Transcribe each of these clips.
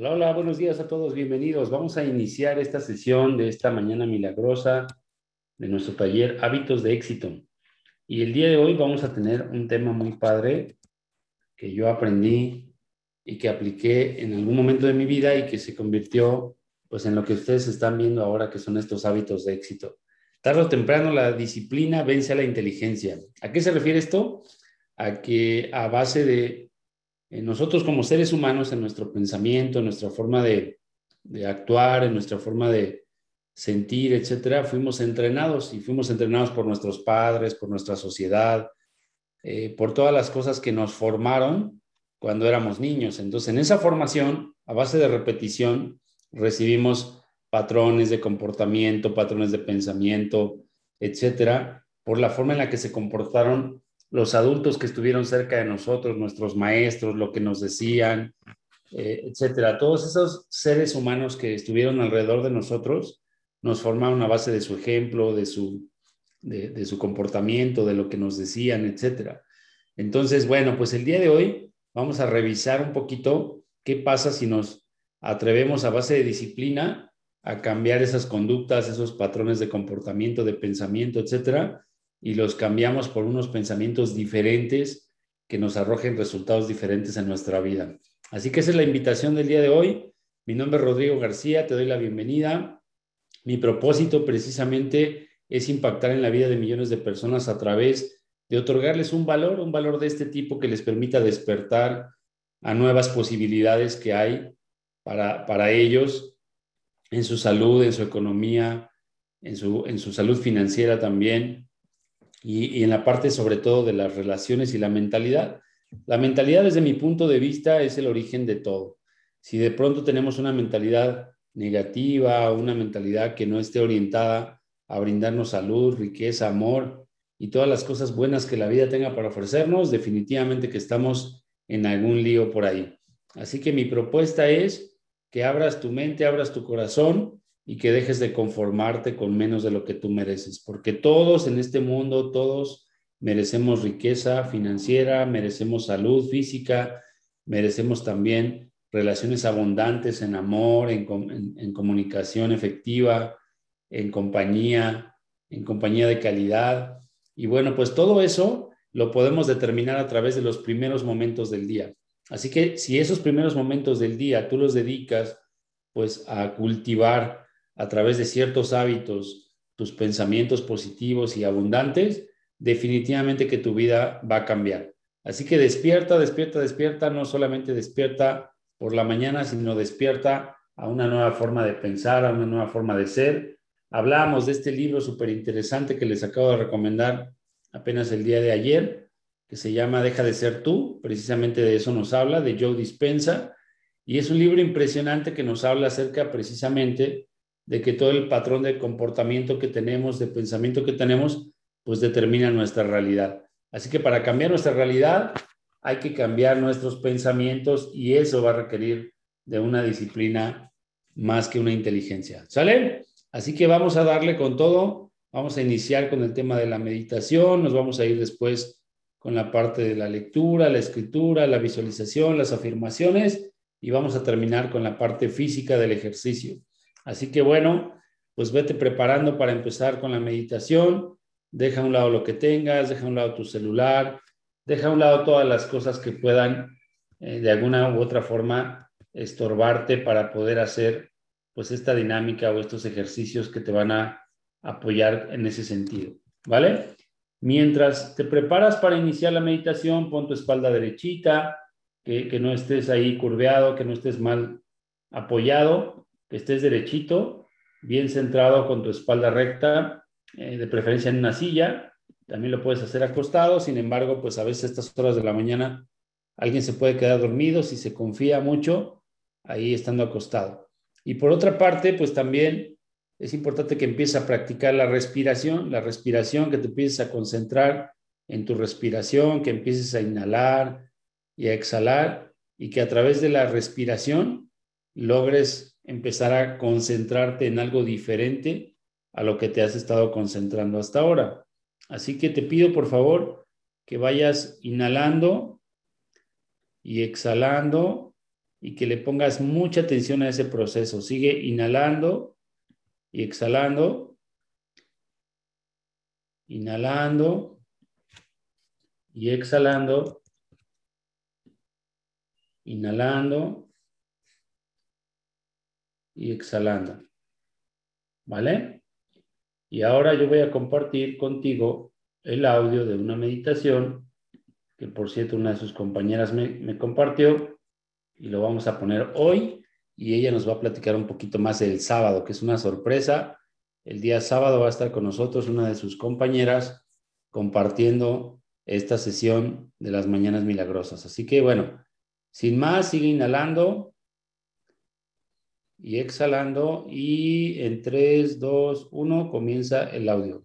Hola, hola, buenos días a todos, bienvenidos. Vamos a iniciar esta sesión de esta mañana milagrosa de nuestro taller Hábitos de Éxito. Y el día de hoy vamos a tener un tema muy padre que yo aprendí y que apliqué en algún momento de mi vida y que se convirtió pues en lo que ustedes están viendo ahora que son estos hábitos de éxito. Tarde o temprano la disciplina vence a la inteligencia. ¿A qué se refiere esto? A que a base de nosotros como seres humanos, en nuestro pensamiento, en nuestra forma de, actuar, en nuestra forma de sentir, etcétera, fuimos entrenados y fuimos entrenados por nuestros padres, por nuestra sociedad, eh, por todas las cosas que nos formaron cuando éramos niños. Entonces, en esa formación, a base de repetición, recibimos patrones de comportamiento, patrones de pensamiento, etcétera, por la forma en la que se comportaron los adultos que estuvieron cerca de nosotros, nuestros maestros, lo que nos decían, eh, etcétera. Todos esos seres humanos que estuvieron alrededor de nosotros nos formaron a base de su ejemplo, de su, de, su comportamiento, de lo que nos decían, etcétera. Entonces, bueno, pues el día de hoy vamos a revisar un poquito qué pasa si nos atrevemos a base de disciplina a cambiar esas conductas, esos patrones de comportamiento, de pensamiento, etcétera, y los cambiamos por unos pensamientos diferentes que nos arrojen resultados diferentes en nuestra vida. Así que esa es la invitación del día de hoy. Mi nombre es Rodrigo García, te doy la bienvenida. Mi propósito precisamente es impactar en la vida de millones de personas a través de otorgarles un valor, un valor de este tipo que les permita despertar a nuevas posibilidades que hay para, para ellos en su salud, en su economía, en su, en su salud financiera también, y, en la parte sobre todo de las relaciones y la mentalidad. La mentalidad desde mi punto de vista es el origen de todo. Si de pronto tenemos una mentalidad negativa, una mentalidad que no esté orientada a brindarnos salud, riqueza, amor y todas las cosas buenas que la vida tenga para ofrecernos, definitivamente que estamos en algún lío por ahí. Así que mi propuesta es que abras tu mente, abras tu corazón y que dejes de conformarte con menos de lo que tú mereces, porque todos en este mundo, todos merecemos riqueza financiera, merecemos salud física, merecemos también relaciones abundantes en amor, en, comunicación efectiva, en compañía, en compañía de calidad. Y bueno, pues todo eso lo podemos determinar a través de los primeros momentos del día. Así que si esos primeros momentos del día tú los dedicas pues a cultivar a través de ciertos hábitos, tus pensamientos positivos y abundantes, definitivamente que tu vida va a cambiar. Así que despierta, despierta, despierta, no solamente despierta por la mañana, sino despierta a una nueva forma de pensar, a una nueva forma de ser. Hablábamos de este libro súper interesante que les acabo de recomendar apenas el día de ayer, que se llama Deja de ser tú, precisamente de eso nos habla, de Joe Dispensa, y es un libro impresionante que nos habla acerca precisamente de que todo el patrón de comportamiento que tenemos, de pensamiento que tenemos, pues determina nuestra realidad. Así que para cambiar nuestra realidad hay que cambiar nuestros pensamientos y eso va a requerir de una disciplina más que una inteligencia. ¿Sale? Así que vamos a darle con todo. Vamos a iniciar con el tema de la meditación, nos vamos a ir después con la parte de la lectura, la escritura, la visualización, las afirmaciones y vamos a terminar con la parte física del ejercicio. Así que bueno, pues vete preparando para empezar con la meditación. Deja a un lado lo que tengas, deja a un lado tu celular, deja a un lado todas las cosas que puedan eh, de alguna u otra forma estorbarte para poder hacer pues esta dinámica o estos ejercicios que te van a apoyar en ese sentido, ¿vale? Mientras te preparas para iniciar la meditación, pon tu espalda derechita, que, que no estés ahí curveado, que no estés mal apoyado que estés derechito, bien centrado con tu espalda recta, eh, de preferencia en una silla. También lo puedes hacer acostado, sin embargo, pues a veces a estas horas de la mañana alguien se puede quedar dormido si se confía mucho ahí estando acostado. Y por otra parte, pues también es importante que empieces a practicar la respiración, la respiración, que te empieces a concentrar en tu respiración, que empieces a inhalar y a exhalar y que a través de la respiración logres empezar a concentrarte en algo diferente a lo que te has estado concentrando hasta ahora. Así que te pido por favor que vayas inhalando y exhalando y que le pongas mucha atención a ese proceso. Sigue inhalando y exhalando. Inhalando y exhalando. Inhalando y exhalando. ¿Vale? Y ahora yo voy a compartir contigo el audio de una meditación que por cierto una de sus compañeras me, me compartió y lo vamos a poner hoy y ella nos va a platicar un poquito más el sábado, que es una sorpresa. El día sábado va a estar con nosotros una de sus compañeras compartiendo esta sesión de las mañanas milagrosas. Así que bueno, sin más, sigue inhalando y exhalando y en 3, 2, 1 comienza el audio.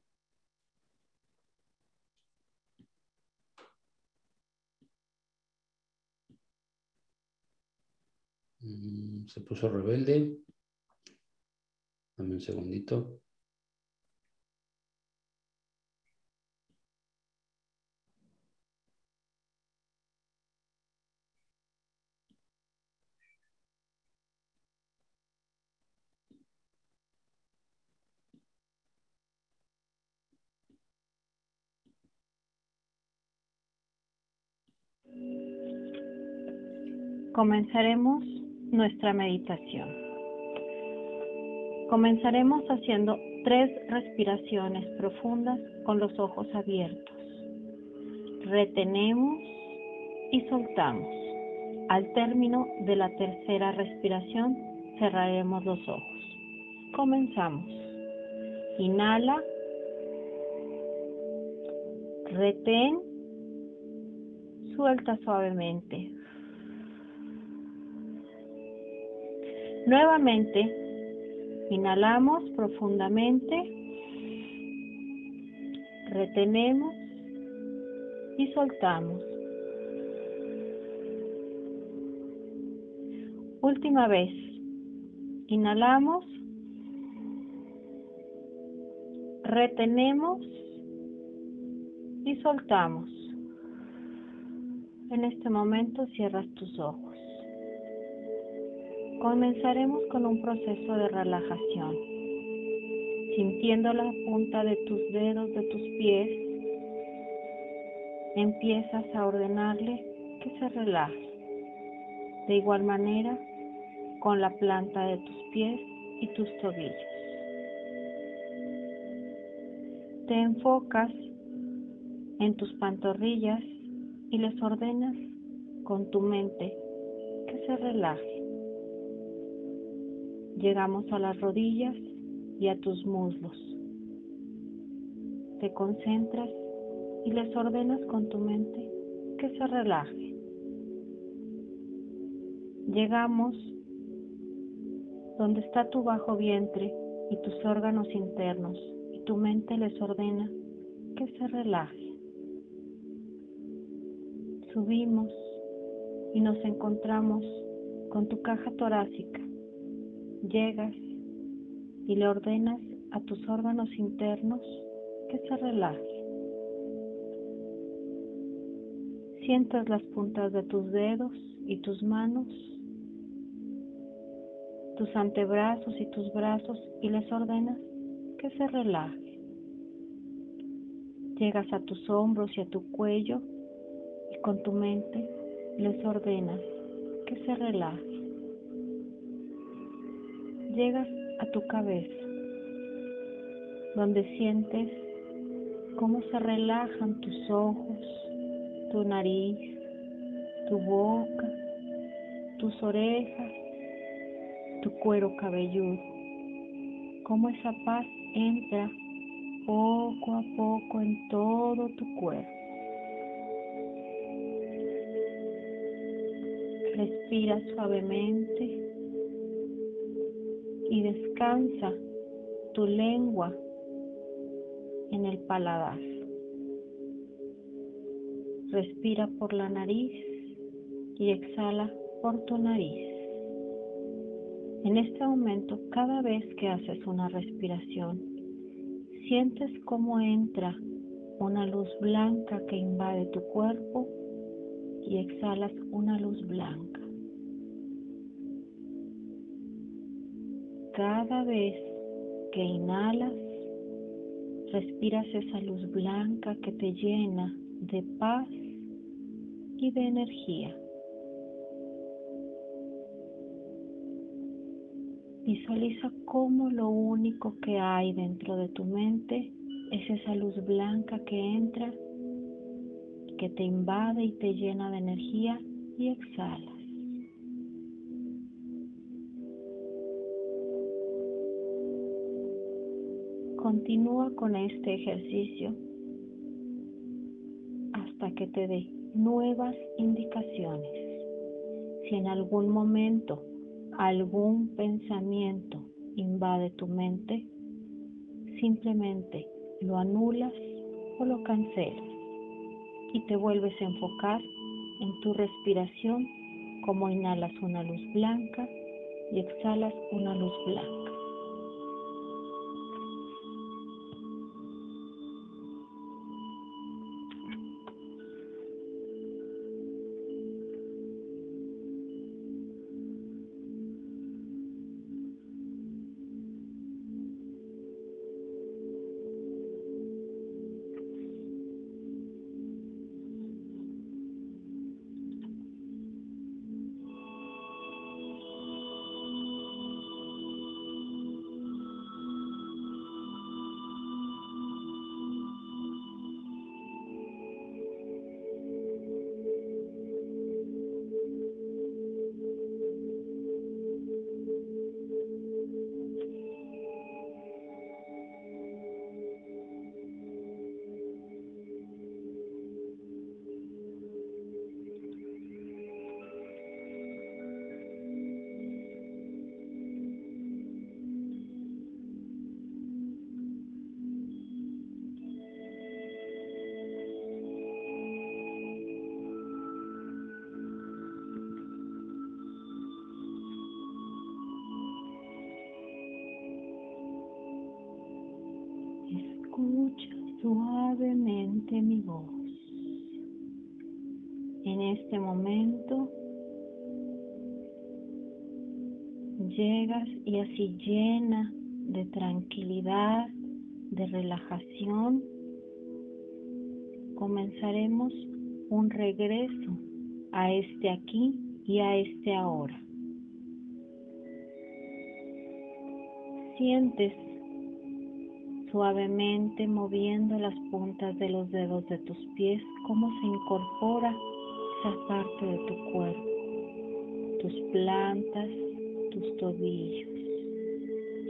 Mm, se puso rebelde. Dame un segundito. Comenzaremos nuestra meditación. Comenzaremos haciendo tres respiraciones profundas con los ojos abiertos. Retenemos y soltamos. Al término de la tercera respiración cerraremos los ojos. Comenzamos. Inhala. Retén. Suelta suavemente. Nuevamente, inhalamos profundamente, retenemos y soltamos. Última vez, inhalamos, retenemos y soltamos. En este momento cierras tus ojos. Comenzaremos con un proceso de relajación, sintiendo la punta de tus dedos de tus pies. Empiezas a ordenarle que se relaje. De igual manera, con la planta de tus pies y tus tobillos. Te enfocas en tus pantorrillas y les ordenas con tu mente que se relaje. Llegamos a las rodillas y a tus muslos. Te concentras y les ordenas con tu mente que se relaje. Llegamos donde está tu bajo vientre y tus órganos internos y tu mente les ordena que se relaje. Subimos y nos encontramos con tu caja torácica llegas y le ordenas a tus órganos internos que se relajen. Sientas las puntas de tus dedos y tus manos, tus antebrazos y tus brazos y les ordenas que se relajen. Llegas a tus hombros y a tu cuello con tu mente les ordenas que se relajen llegas a tu cabeza, donde sientes cómo se relajan tus ojos, tu nariz, tu boca, tus orejas, tu cuero cabelludo, cómo esa paz entra poco a poco en todo tu cuerpo. Respira suavemente y descansa tu lengua en el paladar. Respira por la nariz y exhala por tu nariz. En este momento, cada vez que haces una respiración, sientes cómo entra una luz blanca que invade tu cuerpo y exhalas una luz blanca. Cada vez que inhalas, respiras esa luz blanca que te llena de paz y de energía. Visualiza cómo lo único que hay dentro de tu mente es esa luz blanca que entra que te invade y te llena de energía y exhalas. Continúa con este ejercicio hasta que te dé nuevas indicaciones. Si en algún momento algún pensamiento invade tu mente, simplemente lo anulas o lo cancelas y te vuelves a enfocar en tu respiración como inhalas una luz blanca y exhalas una luz blanca. Llegas y así llena de tranquilidad, de relajación, comenzaremos un regreso a este aquí y a este ahora. Sientes suavemente moviendo las puntas de los dedos de tus pies, cómo se incorpora esa parte de tu cuerpo, tus plantas, tus tobillos,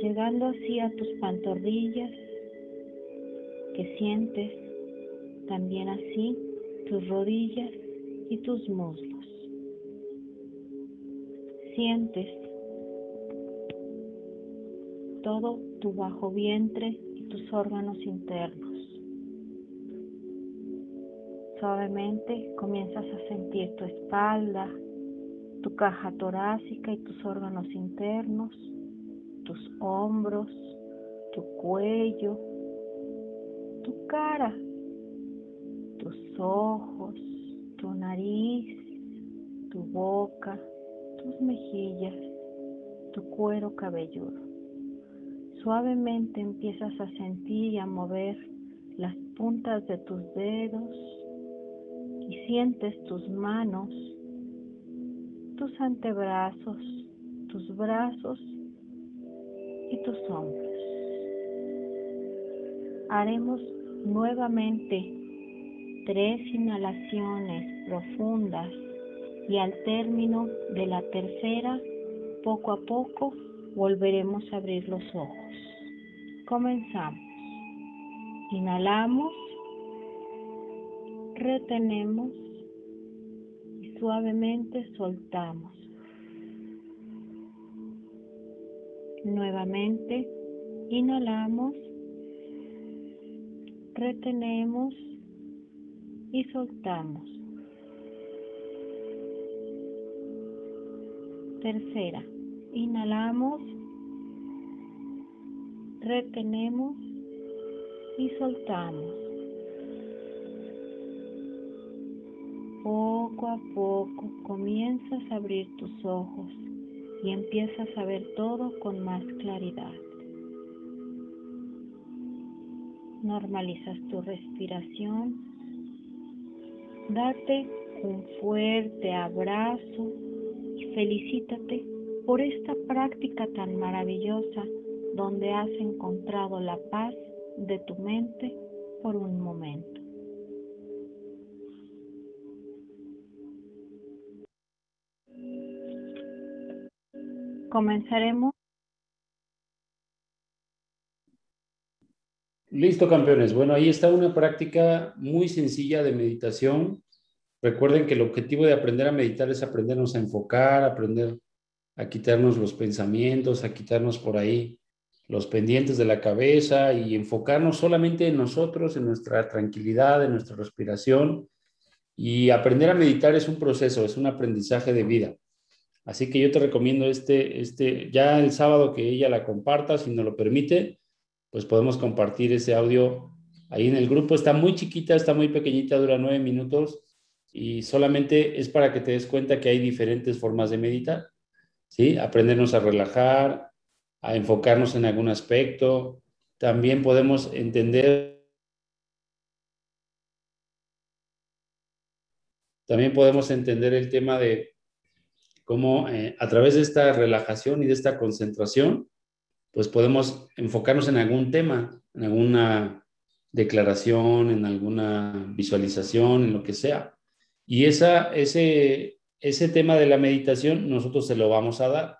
llegando así a tus pantorrillas, que sientes también así tus rodillas y tus muslos. Sientes todo tu bajo vientre tus órganos internos. Suavemente comienzas a sentir tu espalda, tu caja torácica y tus órganos internos, tus hombros, tu cuello, tu cara, tus ojos, tu nariz, tu boca, tus mejillas, tu cuero cabelludo. Suavemente empiezas a sentir y a mover las puntas de tus dedos y sientes tus manos, tus antebrazos, tus brazos y tus hombros. Haremos nuevamente tres inhalaciones profundas y al término de la tercera, poco a poco, volveremos a abrir los ojos. Comenzamos. Inhalamos, retenemos suavemente soltamos. Nuevamente, inhalamos, retenemos y soltamos. Tercera, inhalamos, retenemos y soltamos. Poco a poco comienzas a abrir tus ojos y empiezas a ver todo con más claridad. Normalizas tu respiración. Date un fuerte abrazo y felicítate por esta práctica tan maravillosa donde has encontrado la paz de tu mente por un momento. Comenzaremos. Listo, campeones. Bueno, ahí está una práctica muy sencilla de meditación. Recuerden que el objetivo de aprender a meditar es aprendernos a enfocar, aprender a quitarnos los pensamientos, a quitarnos por ahí los pendientes de la cabeza y enfocarnos solamente en nosotros, en nuestra tranquilidad, en nuestra respiración. Y aprender a meditar es un proceso, es un aprendizaje de vida. Así que yo te recomiendo este, este, ya el sábado que ella la comparta, si nos lo permite, pues podemos compartir ese audio ahí en el grupo. Está muy chiquita, está muy pequeñita, dura nueve minutos y solamente es para que te des cuenta que hay diferentes formas de meditar. ¿sí? Aprendernos a relajar, a enfocarnos en algún aspecto. También podemos entender, también podemos entender el tema de cómo eh, a través de esta relajación y de esta concentración, pues podemos enfocarnos en algún tema, en alguna declaración, en alguna visualización, en lo que sea. Y esa, ese, ese tema de la meditación nosotros se lo vamos a dar.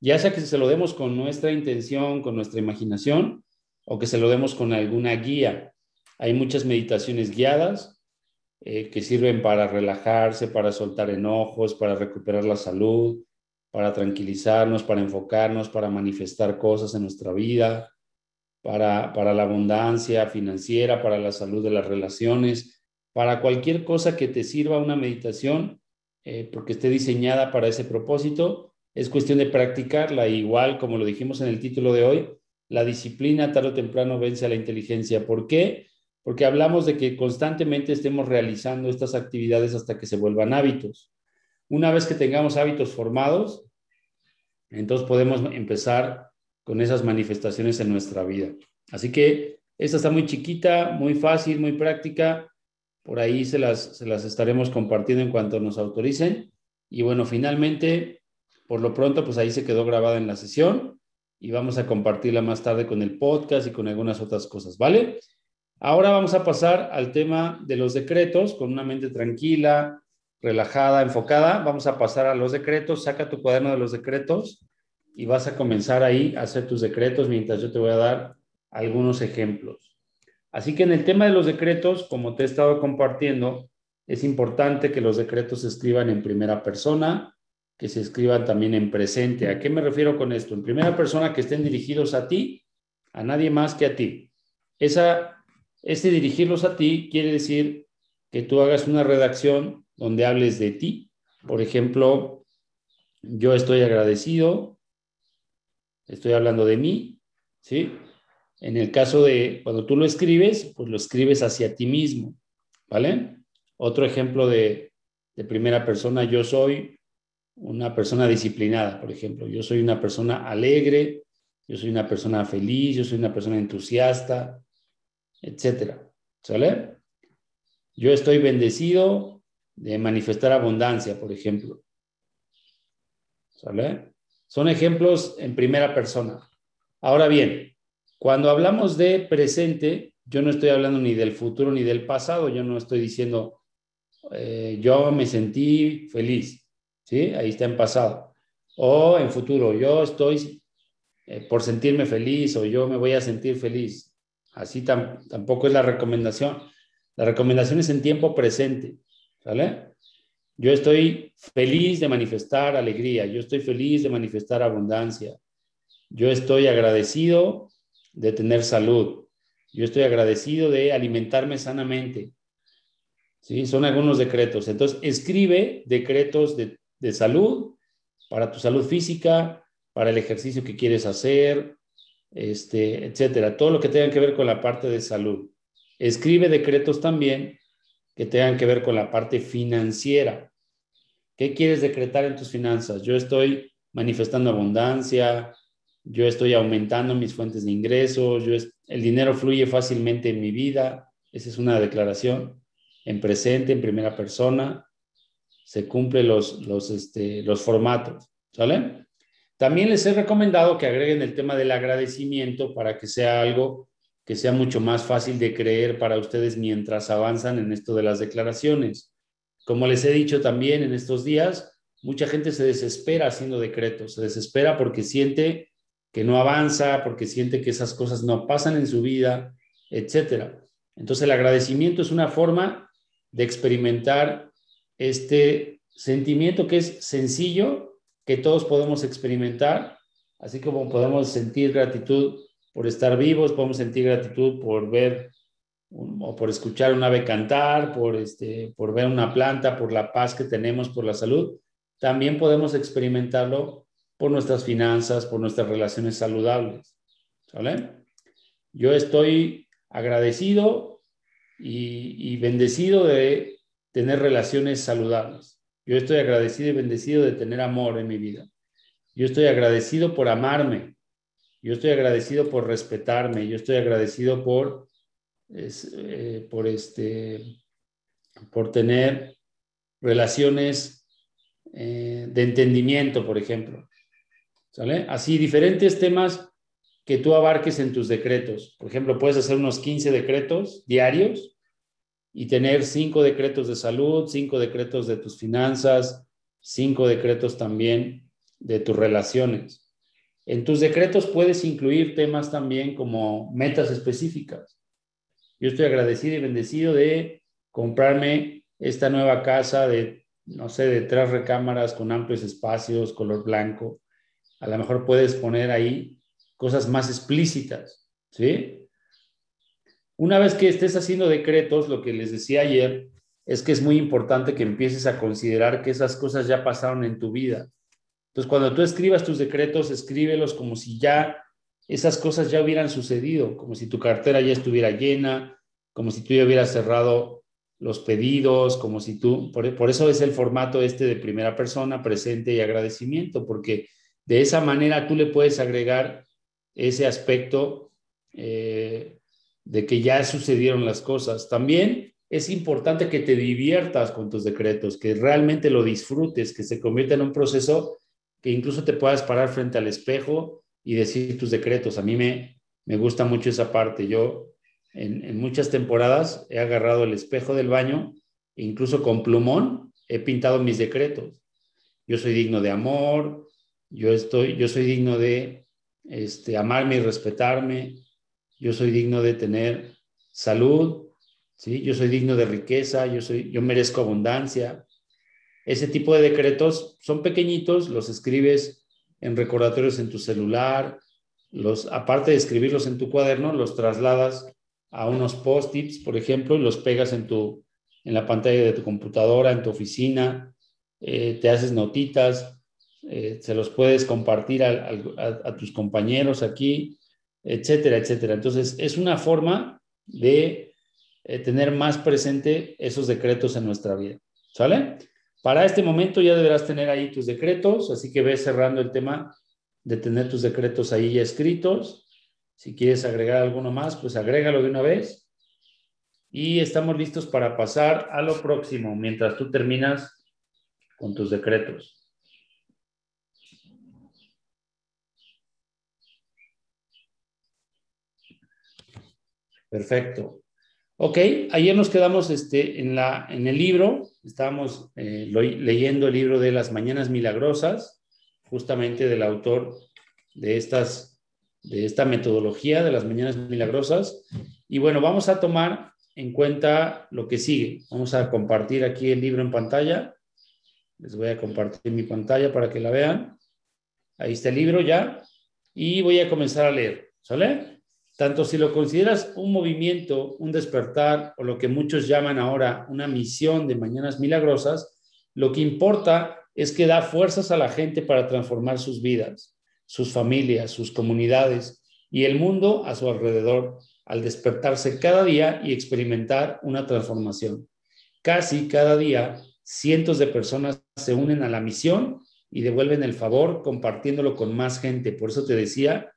Ya sea que se lo demos con nuestra intención, con nuestra imaginación, o que se lo demos con alguna guía. Hay muchas meditaciones guiadas eh, que sirven para relajarse, para soltar enojos, para recuperar la salud, para tranquilizarnos, para enfocarnos, para manifestar cosas en nuestra vida, para, para la abundancia financiera, para la salud de las relaciones, para cualquier cosa que te sirva una meditación eh, porque esté diseñada para ese propósito. Es cuestión de practicarla, igual como lo dijimos en el título de hoy, la disciplina tarde o temprano vence a la inteligencia. ¿Por qué? Porque hablamos de que constantemente estemos realizando estas actividades hasta que se vuelvan hábitos. Una vez que tengamos hábitos formados, entonces podemos empezar con esas manifestaciones en nuestra vida. Así que esta está muy chiquita, muy fácil, muy práctica por ahí se las, se las estaremos compartiendo en cuanto nos autoricen. Y bueno, finalmente, por lo pronto, pues ahí se quedó grabada en la sesión y vamos a compartirla más tarde con el podcast y con algunas otras cosas, ¿vale? Ahora vamos a pasar al tema de los decretos con una mente tranquila, relajada, enfocada. Vamos a pasar a los decretos. Saca tu cuaderno de los decretos y vas a comenzar ahí a hacer tus decretos mientras yo te voy a dar algunos ejemplos. Así que en el tema de los decretos, como te he estado compartiendo, es importante que los decretos se escriban en primera persona, que se escriban también en presente. ¿A qué me refiero con esto? En primera persona que estén dirigidos a ti, a nadie más que a ti. Esa, este dirigirlos a ti quiere decir que tú hagas una redacción donde hables de ti. Por ejemplo, yo estoy agradecido, estoy hablando de mí, ¿sí? En el caso de cuando tú lo escribes, pues lo escribes hacia ti mismo, ¿vale? Otro ejemplo de, primera persona, yo soy una persona disciplinada, por ejemplo. Yo soy una persona alegre, yo soy una persona feliz, yo soy una persona entusiasta, etcétera. ¿Sale? Yo estoy bendecido de manifestar abundancia, por ejemplo. ¿Sale? Son ejemplos en primera persona. Ahora bien, cuando hablamos de presente, yo no estoy hablando ni del futuro ni del pasado, yo no estoy diciendo, eh, yo me sentí feliz, ¿sí? Ahí está en pasado. O en futuro, yo estoy eh, por sentirme feliz o yo me voy a sentir feliz. Así tampoco es la recomendación. La recomendación es en tiempo presente. Yo estoy feliz de manifestar alegría, yo estoy feliz de manifestar abundancia, yo estoy agradecido de tener salud. Yo estoy agradecido de alimentarme sanamente. ¿Sí? Son algunos decretos. Entonces, escribe decretos de, de salud para tu salud física, para el ejercicio que quieres hacer, este, etcétera. Todo lo que tenga que ver con la parte de salud. Escribe decretos también que tengan que ver con la parte financiera. ¿Qué quieres decretar en tus finanzas? Yo estoy manifestando abundancia, yo estoy aumentando mis fuentes de ingresos, yo el dinero fluye fácilmente en mi vida. Esa es una declaración en presente, en primera persona. Se cumplen los, los, este, los formatos. ¿Sale? También les he recomendado que agreguen el tema del agradecimiento para que sea algo que sea mucho más fácil de creer para ustedes mientras avanzan en esto de las declaraciones. Como les he dicho también en estos días, mucha gente se desespera haciendo decretos, se desespera porque siente que no avanza, porque siente que esas cosas no pasan en su vida, etc. Entonces el agradecimiento es una forma de experimentar este sentimiento que es sencillo, que todos podemos experimentar, así como podemos sentir gratitud por estar vivos, podemos sentir gratitud por ver o por escuchar un ave cantar, por, este, por ver una planta, por la paz que tenemos, por la salud. También podemos experimentarlo por nuestras finanzas, por nuestras relaciones saludables. ¿Sale? Yo estoy agradecido y, y bendecido de tener relaciones saludables. Yo estoy agradecido y bendecido de tener amor en mi vida. Yo estoy agradecido por amarme. Yo estoy agradecido por respetarme, yo estoy agradecido por, eh, por, este, por tener relaciones eh, de entendimiento, por ejemplo. ¿Sale? Así, diferentes temas que tú abarques en tus decretos. Por ejemplo, puedes hacer unos 15 decretos diarios y tener cinco decretos de salud, cinco decretos de tus finanzas, cinco decretos también de tus relaciones. En tus decretos puedes incluir temas también como metas específicas. Yo estoy agradecido y bendecido de comprarme esta nueva casa de, no sé, de tres recámaras con amplios espacios, color blanco. A lo mejor puedes poner ahí cosas más explícitas, ¿sí? Una vez que estés haciendo decretos, lo que les decía ayer es que es muy importante que empieces a considerar que esas cosas ya pasaron en tu vida. Entonces, cuando tú escribas tus decretos, escríbelos como si ya esas cosas ya hubieran sucedido, como si tu cartera ya estuviera llena, como si tú ya hubieras cerrado los pedidos, como si tú, por, eso es el formato este de primera persona, presente y agradecimiento, porque de esa manera tú le puedes agregar ese aspecto eh, de que ya sucedieron las cosas. También es importante que te diviertas con tus decretos, que realmente lo disfrutes, que se convierta en un proceso que incluso te puedas parar frente al espejo y decir tus decretos. A mí me, me gusta mucho esa parte. Yo en, muchas temporadas he agarrado el espejo del baño, incluso con plumón he pintado mis decretos. Yo soy digno de amor, yo, estoy, yo soy digno de este, amarme y respetarme, yo soy digno de tener salud, ¿sí? yo soy digno de riqueza, yo, soy, yo merezco abundancia, ese tipo de decretos son pequeñitos, los escribes en recordatorios en tu celular, los, aparte de escribirlos en tu cuaderno, los trasladas a unos post-its, por ejemplo, y los pegas en, tu, en la pantalla de tu computadora, en tu oficina, eh, te haces notitas, eh, se los puedes compartir a, tus compañeros aquí, etcétera, etcétera. Entonces, es una forma de eh, tener más presente esos decretos en nuestra vida. ¿Sale? Para este momento ya deberás tener ahí tus decretos, así que ves cerrando el tema de tener tus decretos ahí ya escritos. Si quieres agregar alguno más, pues agrégalo de una vez. Y estamos listos para pasar a lo próximo, mientras tú terminas con tus decretos. Perfecto. Ok, ayer nos quedamos este, en, la, en el libro, estábamos eh, leyendo el libro de las Mañanas Milagrosas, justamente del autor de, estas, de esta metodología de las Mañanas Milagrosas. Y bueno, vamos a tomar en cuenta lo que sigue. Vamos a compartir aquí el libro en pantalla. Les voy a compartir mi pantalla para que la vean. Ahí está el libro ya. Y voy a comenzar a leer. ¿Sale? Tanto si lo consideras un movimiento, un despertar o lo que muchos llaman ahora una misión de mañanas milagrosas, lo que importa es que da fuerzas a la gente para transformar sus vidas, sus familias, sus comunidades y el mundo a su alrededor al despertarse cada día y experimentar una transformación. Casi cada día cientos de personas se unen a la misión y devuelven el favor compartiéndolo con más gente. Por eso te decía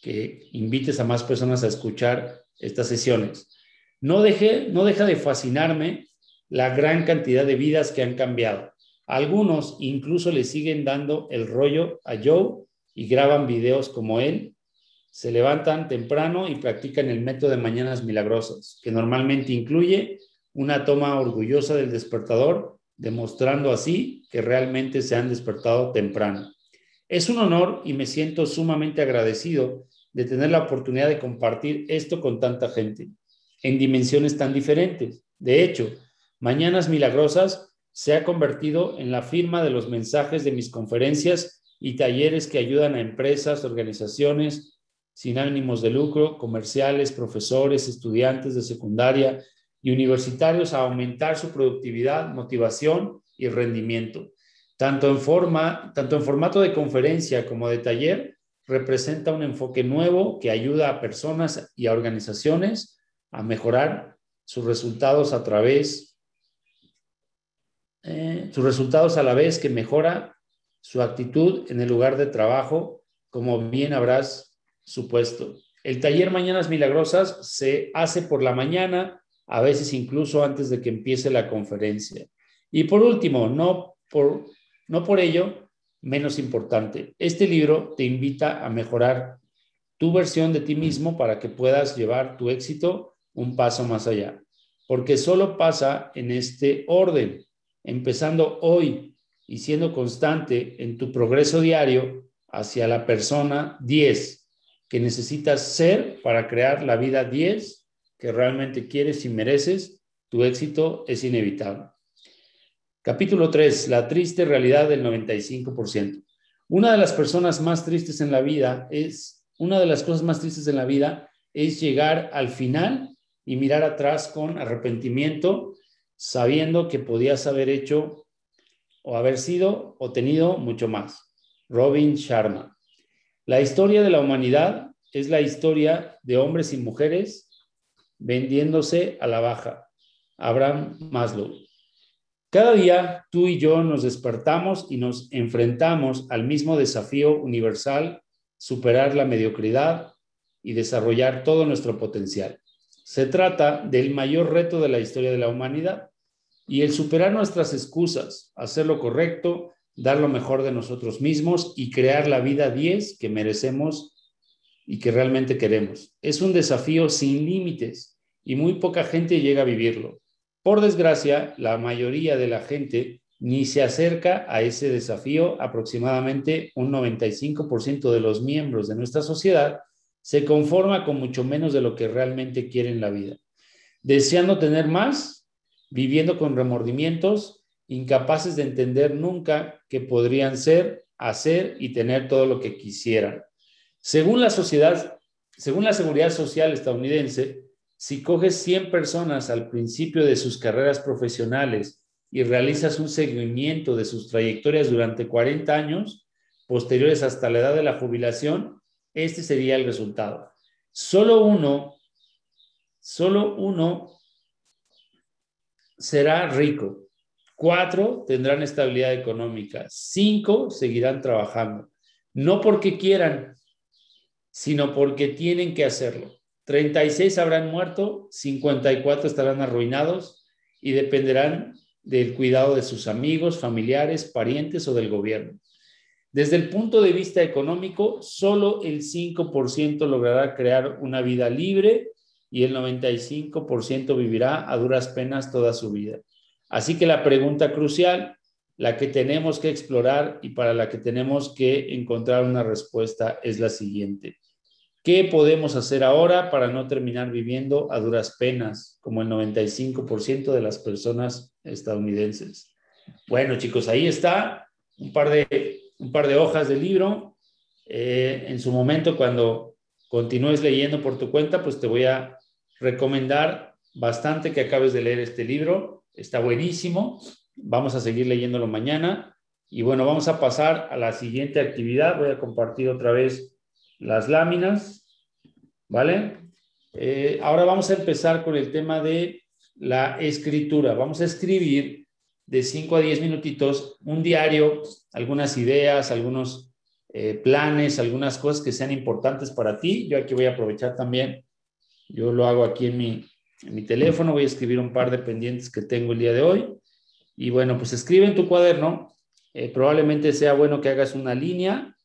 que invites a más personas a escuchar estas sesiones. No, deje, no deja de fascinarme la gran cantidad de vidas que han cambiado. Algunos incluso le siguen dando el rollo a Joe y graban videos como él. Se levantan temprano y practican el método de mañanas milagrosas, que normalmente incluye una toma orgullosa del despertador, demostrando así que realmente se han despertado temprano. Es un honor y me siento sumamente agradecido de tener la oportunidad de compartir esto con tanta gente en dimensiones tan diferentes. De hecho, Mañanas Milagrosas se ha convertido en la firma de los mensajes de mis conferencias y talleres que ayudan a empresas, organizaciones sin ánimos de lucro, comerciales, profesores, estudiantes de secundaria y universitarios a aumentar su productividad, motivación y rendimiento. Tanto en, forma, tanto en formato de conferencia como de taller, representa un enfoque nuevo que ayuda a personas y a organizaciones a mejorar sus resultados a través, eh, sus resultados a la vez que mejora su actitud en el lugar de trabajo, como bien habrás supuesto. El taller Mañanas Milagrosas se hace por la mañana, a veces incluso antes de que empiece la conferencia. Y por último, no por, no por ello menos importante, este libro te invita a mejorar tu versión de ti mismo para que puedas llevar tu éxito un paso más allá. Porque solo pasa en este orden, empezando hoy y siendo constante en tu progreso diario hacia la persona 10 que necesitas ser para crear la vida 10 que realmente quieres y mereces, tu éxito es inevitable. Capítulo 3. La triste realidad del 95%. Una de las personas más tristes en la vida es, una de las cosas más tristes en la vida es llegar al final y mirar atrás con arrepentimiento, sabiendo que podías haber hecho o haber sido o tenido mucho más. Robin Sharma. La historia de la humanidad es la historia de hombres y mujeres vendiéndose a la baja. Abraham Maslow. Cada día tú y yo nos despertamos y nos enfrentamos al mismo desafío universal, superar la mediocridad y desarrollar todo nuestro potencial. Se trata del mayor reto de la historia de la humanidad y el superar nuestras excusas, hacer lo correcto, dar lo mejor de nosotros mismos y crear la vida 10 que merecemos y que realmente queremos. Es un desafío sin límites y muy poca gente llega a vivirlo. Por desgracia, la mayoría de la gente ni se acerca a ese desafío. Aproximadamente un 95% de los miembros de nuestra sociedad se conforma con mucho menos de lo que realmente quiere en la vida. Deseando tener más, viviendo con remordimientos, incapaces de entender nunca que podrían ser, hacer y tener todo lo que quisieran. Según la sociedad, según la seguridad social estadounidense, si coges 100 personas al principio de sus carreras profesionales y realizas un seguimiento de sus trayectorias durante 40 años, posteriores hasta la edad de la jubilación, este sería el resultado. Solo uno, solo uno será rico. Cuatro tendrán estabilidad económica. Cinco seguirán trabajando. No porque quieran, sino porque tienen que hacerlo. 36 habrán muerto, 54 estarán arruinados y dependerán del cuidado de sus amigos, familiares, parientes o del gobierno. Desde el punto de vista económico, solo el 5% logrará crear una vida libre y el 95% vivirá a duras penas toda su vida. Así que la pregunta crucial, la que tenemos que explorar y para la que tenemos que encontrar una respuesta es la siguiente. ¿Qué podemos hacer ahora para no terminar viviendo a duras penas, como el 95% de las personas estadounidenses? Bueno, chicos, ahí está un par de, un par de hojas del libro. Eh, en su momento, cuando continúes leyendo por tu cuenta, pues te voy a recomendar bastante que acabes de leer este libro. Está buenísimo. Vamos a seguir leyéndolo mañana. Y bueno, vamos a pasar a la siguiente actividad. Voy a compartir otra vez las láminas, ¿vale? Eh, ahora vamos a empezar con el tema de la escritura. Vamos a escribir de 5 a 10 minutitos, un diario, algunas ideas, algunos eh, planes, algunas cosas que sean importantes para ti. Yo aquí voy a aprovechar también, yo lo hago aquí en mi, en mi teléfono, voy a escribir un par de pendientes que tengo el día de hoy. Y bueno, pues escribe en tu cuaderno. Eh, probablemente sea bueno que hagas una línea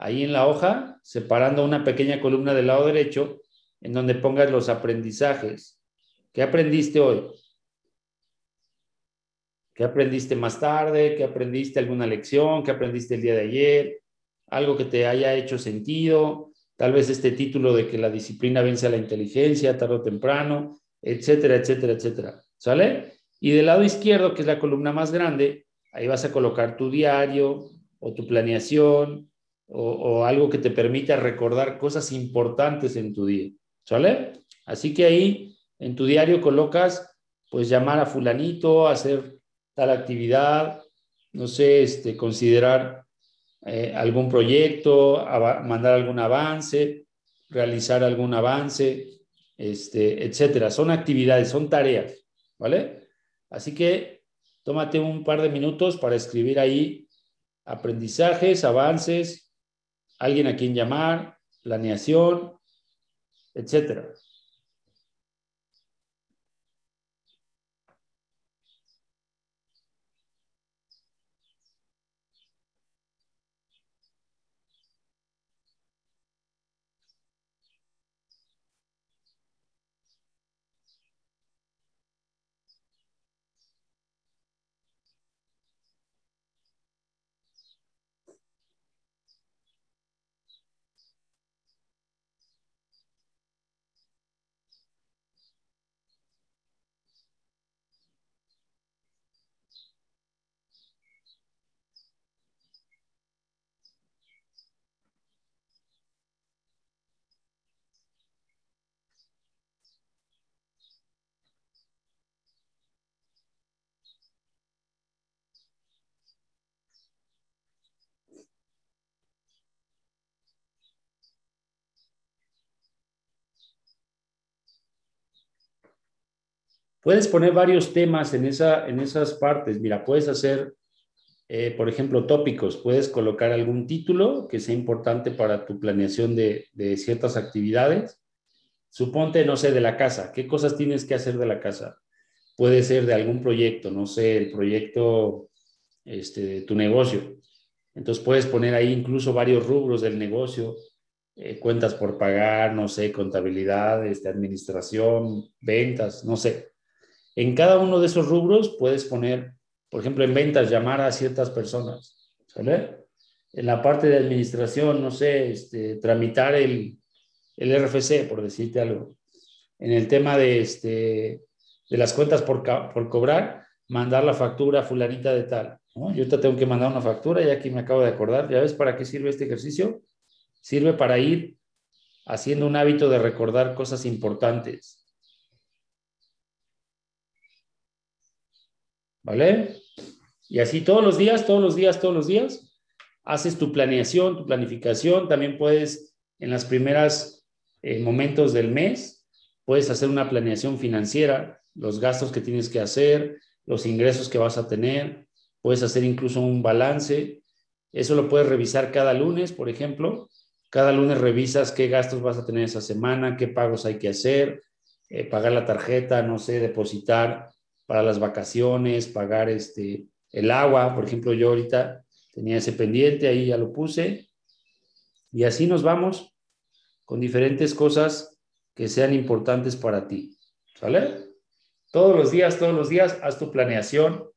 ahí en la hoja, separando una pequeña columna del lado derecho, en donde pongas los aprendizajes. ¿Qué aprendiste hoy? ¿Qué aprendiste más tarde? ¿Qué aprendiste alguna lección? ¿Qué aprendiste el día de ayer? Algo que te haya hecho sentido. Tal vez este título de que la disciplina vence a la inteligencia tarde o temprano, etcétera, etcétera, etcétera. ¿Sale? Y del lado izquierdo, que es la columna más grande, ahí vas a colocar tu diario o tu planeación o, algo que te permita recordar cosas importantes en tu día. ¿Sale? Así que ahí en tu diario colocas, pues llamar a fulanito, hacer tal actividad, no sé, este, considerar eh, algún proyecto, mandar algún avance, realizar algún avance, este, etcétera. Son actividades, son tareas, ¿vale? Así que tómate un par de minutos para escribir ahí aprendizajes, avances, alguien a quien llamar, planeación, etcétera. Puedes poner varios temas en, esa, en esas partes. Mira, puedes hacer, eh, por ejemplo, tópicos. Puedes colocar algún título que sea importante para tu planeación de, ciertas actividades. Suponte, no sé, de la casa. ¿Qué cosas tienes que hacer de la casa? Puede ser de algún proyecto, no sé, el proyecto este, de tu negocio. Entonces puedes poner ahí incluso varios rubros del negocio, eh, cuentas por pagar, no sé, contabilidad, este, administración, ventas, no sé. En cada uno de esos rubros puedes poner, por ejemplo, en ventas, llamar a ciertas personas, ¿sale? En la parte de administración, no sé, este, tramitar el, RFC, por decirte algo. En el tema de, este, de las cuentas por, por cobrar, mandar la factura fulanita de tal. Yo te tengo que mandar una factura y aquí me acabo de acordar. ¿Ya ves para qué sirve este ejercicio? Sirve para ir haciendo un hábito de recordar cosas importantes. ¿Vale? Y así todos los días, todos los días, todos los días, haces tu planeación, tu planificación, también puedes en las primeras eh, momentos del mes, puedes hacer una planeación financiera, los gastos que tienes que hacer, los ingresos que vas a tener, puedes hacer incluso un balance, eso lo puedes revisar cada lunes, por ejemplo, cada lunes revisas qué gastos vas a tener esa semana, qué pagos hay que hacer, eh, pagar la tarjeta, no sé, depositar para las vacaciones, pagar este, el agua. Por ejemplo, yo ahorita tenía ese pendiente, ahí ya lo puse. Y así nos vamos con diferentes cosas que sean importantes para ti. ¿Sale? Todos los días, todos los días, haz tu planeación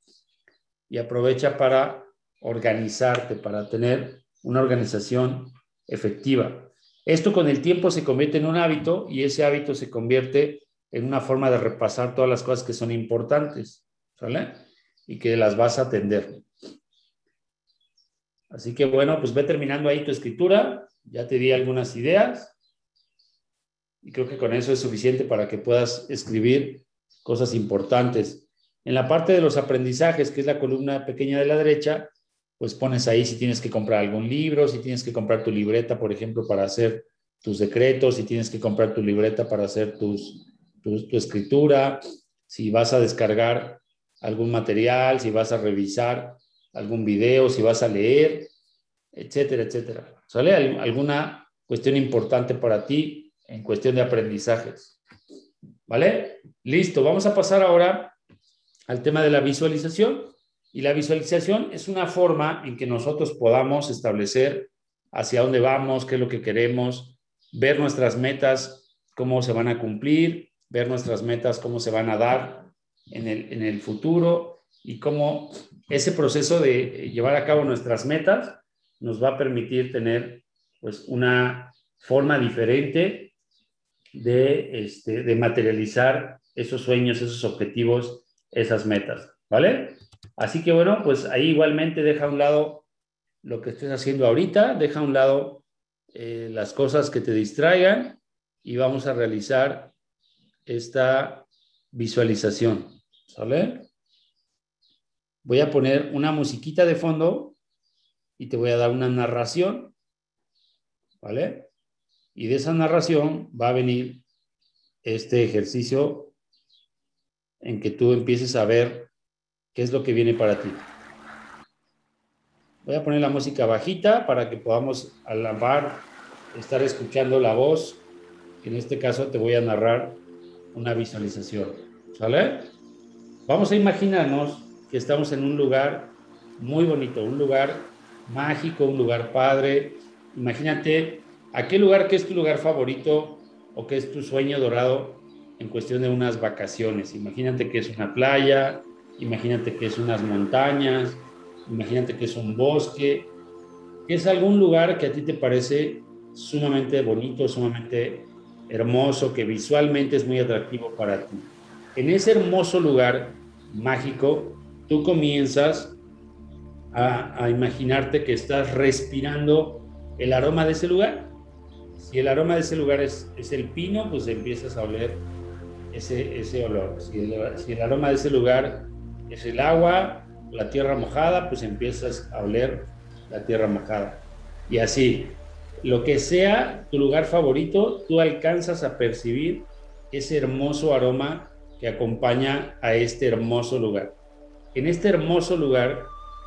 y aprovecha para organizarte, para tener una organización efectiva. Esto con el tiempo se convierte en un hábito y ese hábito se convierte en una forma de repasar todas las cosas que son importantes, ¿sale? Y que las vas a atender. Así que bueno, pues ve terminando ahí tu escritura, ya te di algunas ideas y creo que con eso es suficiente para que puedas escribir cosas importantes. En la parte de los aprendizajes, que es la columna pequeña de la derecha, pues pones ahí si tienes que comprar algún libro, si tienes que comprar tu libreta, por ejemplo, para hacer tus decretos, si tienes que comprar tu libreta para hacer tus tu, escritura, si vas a descargar algún material, si vas a revisar algún video, si vas a leer, etcétera, etcétera. ¿Sale? ¿Alguna cuestión importante para ti en cuestión de aprendizajes? ¿Vale? Listo, vamos a pasar ahora al tema de la visualización. Y la visualización es una forma en que nosotros podamos establecer hacia dónde vamos, qué es lo que queremos, ver nuestras metas, cómo se van a cumplir, ver nuestras metas, cómo se van a dar en el, en el futuro y cómo ese proceso de llevar a cabo nuestras metas nos va a permitir tener pues una forma diferente de, este, de materializar esos sueños, esos objetivos, esas metas, ¿vale? Así que bueno, pues ahí igualmente deja a un lado lo que estés haciendo ahorita, deja a un lado eh, las cosas que te distraigan y vamos a realizar esta visualización. ¿Sale? Voy a poner una musiquita de fondo y te voy a dar una narración. ¿Vale? Y de esa narración va a venir este ejercicio en que tú empieces a ver qué es lo que viene para ti. Voy a poner la música bajita para que podamos alabar, estar escuchando la voz. En este caso te voy a narrar una visualización. ¿Sale? Vamos a imaginarnos que estamos en un lugar muy bonito, un lugar mágico, un lugar padre. Imagínate a qué lugar, qué es tu lugar favorito o qué es tu sueño dorado en cuestión de unas vacaciones. Imagínate que es una playa, imagínate que es unas montañas, imagínate que es un bosque, que es algún lugar que a ti te parece sumamente bonito, sumamente hermoso, que visualmente es muy atractivo para ti. En ese hermoso lugar mágico, tú comienzas a, imaginarte que estás respirando el aroma de ese lugar. Si el aroma de ese lugar es, es el pino, pues empiezas a oler ese, ese olor. Si el, si el aroma de ese lugar es el agua, la tierra mojada, pues empiezas a oler la tierra mojada. Y así, lo que sea tu lugar favorito, tú alcanzas a percibir ese hermoso aroma que acompaña a este hermoso lugar. En este hermoso lugar,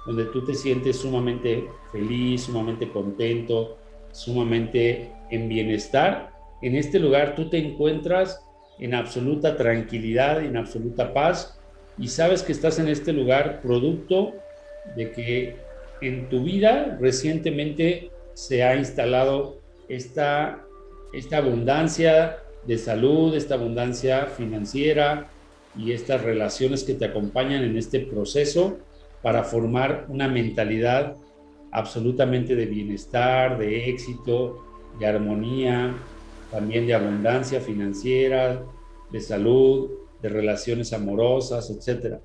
donde tú te sientes sumamente feliz, sumamente contento, sumamente en bienestar, en este lugar tú te encuentras en absoluta tranquilidad, en absoluta paz, y sabes que estás en este lugar producto de que en tu vida recientemente se ha instalado esta, esta abundancia de salud, esta abundancia financiera y estas relaciones que te acompañan en este proceso para formar una mentalidad absolutamente de bienestar, de éxito, de armonía, también de abundancia financiera, de salud, de relaciones amorosas, etc.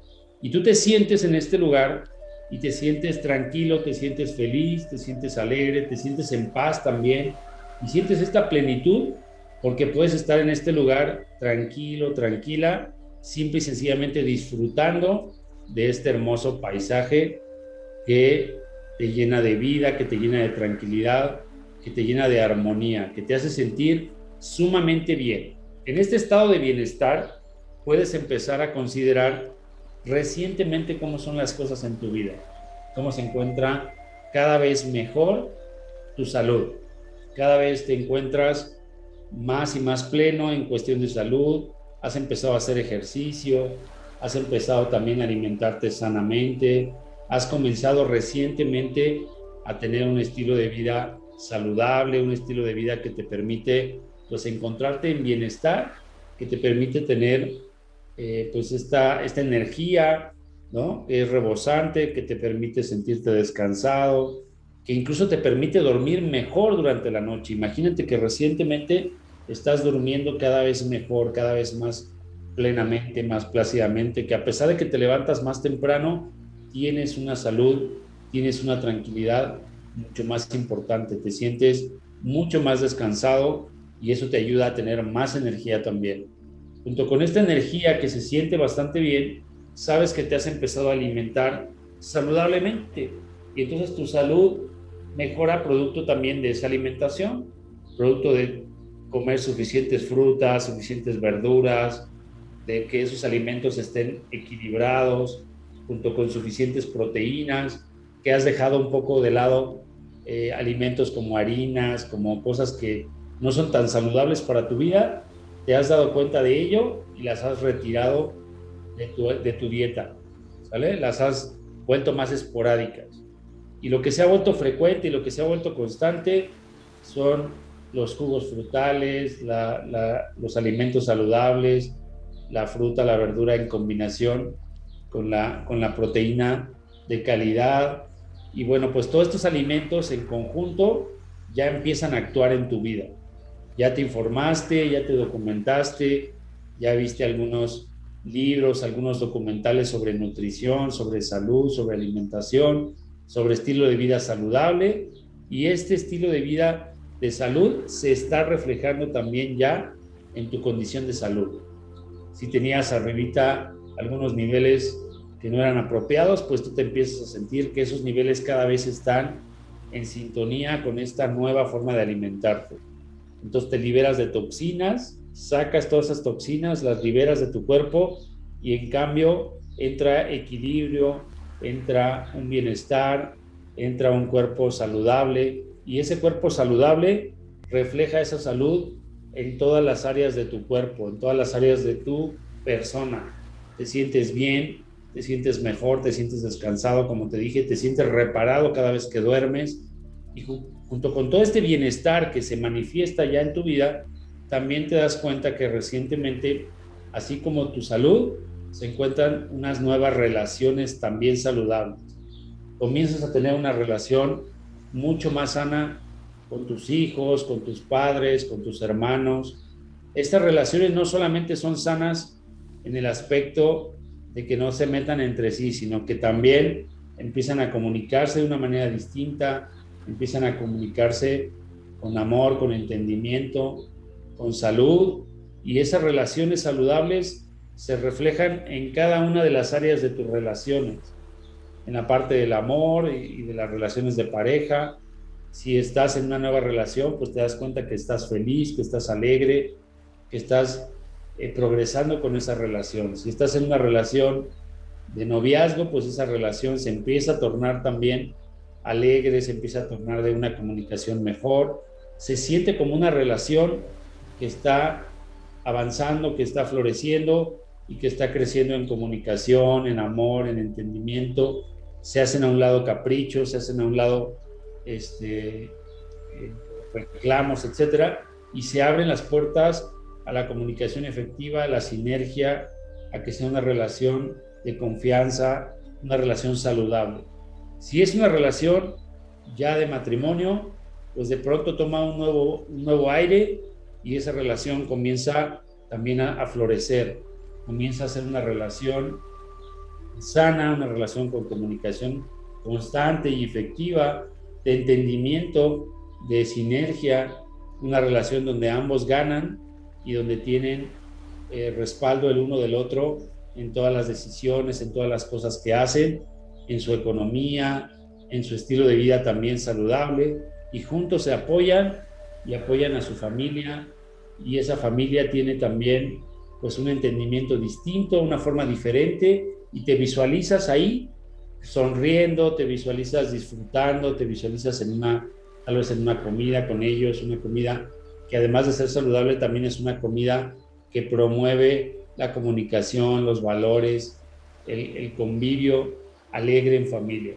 Y tú te sientes en este lugar y te sientes tranquilo, te sientes feliz, te sientes alegre, te sientes en paz también y sientes esta plenitud porque puedes estar en este lugar tranquilo, tranquila, simple y sencillamente disfrutando de este hermoso paisaje que te llena de vida, que te llena de tranquilidad, que te llena de armonía, que te hace sentir sumamente bien. En este estado de bienestar puedes empezar a considerar recientemente cómo son las cosas en tu vida, cómo se encuentra cada vez mejor tu salud, cada vez te encuentras más y más pleno en cuestión de salud, has empezado a hacer ejercicio, has empezado también a alimentarte sanamente, has comenzado recientemente a tener un estilo de vida saludable, un estilo de vida que te permite pues encontrarte en bienestar, que te permite tener eh, pues esta, esta energía, ¿no? Es rebosante, que te permite sentirte descansado, que incluso te permite dormir mejor durante la noche. Imagínate que recientemente estás durmiendo cada vez mejor, cada vez más plenamente, más plácidamente, que a pesar de que te levantas más temprano, tienes una salud, tienes una tranquilidad mucho más importante, te sientes mucho más descansado y eso te ayuda a tener más energía también. Junto con esta energía que se siente bastante bien, sabes que te has empezado a alimentar saludablemente. Y entonces tu salud mejora producto también de esa alimentación, producto de comer suficientes frutas, suficientes verduras, de que esos alimentos estén equilibrados, junto con suficientes proteínas, que has dejado un poco de lado eh, alimentos como harinas, como cosas que no son tan saludables para tu vida, te has dado cuenta de ello y las has retirado de tu, dieta, ¿sale? Las has vuelto más esporádicas. Y lo que se ha vuelto frecuente y lo que se ha vuelto constante son los jugos frutales, los alimentos saludables, la fruta, la verdura en combinación con la, con la proteína de calidad. Y bueno, pues todos estos alimentos en conjunto ya empiezan a actuar en tu vida. Ya te informaste, ya te documentaste, ya viste algunos libros, algunos documentales sobre nutrición, sobre salud, sobre alimentación, sobre estilo de vida saludable. Y este estilo de vida de salud se está reflejando también ya en tu condición de salud. Si tenías arribita algunos niveles que no eran apropiados, pues tú te empiezas a sentir que esos niveles cada vez están en sintonía con esta nueva forma de alimentarte. Entonces te liberas de toxinas, sacas todas esas toxinas, las liberas de tu cuerpo y en cambio entra equilibrio, entra un bienestar, entra un cuerpo saludable y ese cuerpo saludable refleja esa salud en todas las áreas de tu cuerpo, en todas las áreas de tu persona. Te sientes bien, te sientes mejor, te sientes descansado, como te dije, te sientes reparado cada vez que duermes y junto con todo este bienestar que se manifiesta ya en tu vida, también te das cuenta que recientemente, así como tu salud, se encuentran unas nuevas relaciones también saludables. Comienzas a tener una relación mucho más sana con tus hijos, con tus padres, con tus hermanos. Estas relaciones no solamente son sanas en el aspecto de que no se metan entre sí, sino que también empiezan a comunicarse de una manera distinta, empiezan a comunicarse con amor, con entendimiento, con salud, y esas relaciones saludables se reflejan en cada una de las áreas de tus relaciones, en la parte del amor y de las relaciones de pareja. Si estás en una nueva relación, pues te das cuenta que estás feliz, que estás alegre, que estás eh, progresando con esa relación. Si estás en una relación de noviazgo, pues esa relación se empieza a tornar también alegre, se empieza a tornar de una comunicación mejor, se siente como una relación que está avanzando, que está floreciendo y que está creciendo en comunicación, en amor, en entendimiento. Se hacen a un lado caprichos, se hacen a un lado este, eh, reclamos, etcétera, y se abren las puertas a la comunicación efectiva, a la sinergia, a que sea una relación de confianza, una relación saludable. Si es una relación ya de matrimonio, pues de pronto toma un nuevo, un nuevo aire y esa relación comienza también a, florecer, comienza a ser una relación sana, una relación con comunicación constante y efectiva, de entendimiento, de sinergia, una relación donde ambos ganan y donde tienen eh, respaldo el uno del otro en todas las decisiones, en todas las cosas que hacen, en su economía, en su estilo de vida también saludable, y juntos se apoyan y apoyan a su familia, y esa familia tiene también pues un entendimiento distinto, una forma diferente, y te visualizas ahí sonriendo, te visualizas disfrutando, te visualizas en una, tal vez en una comida con ellos, una comida que además de ser saludable también es una comida que promueve la comunicación, los valores, el, convivio alegre en familia.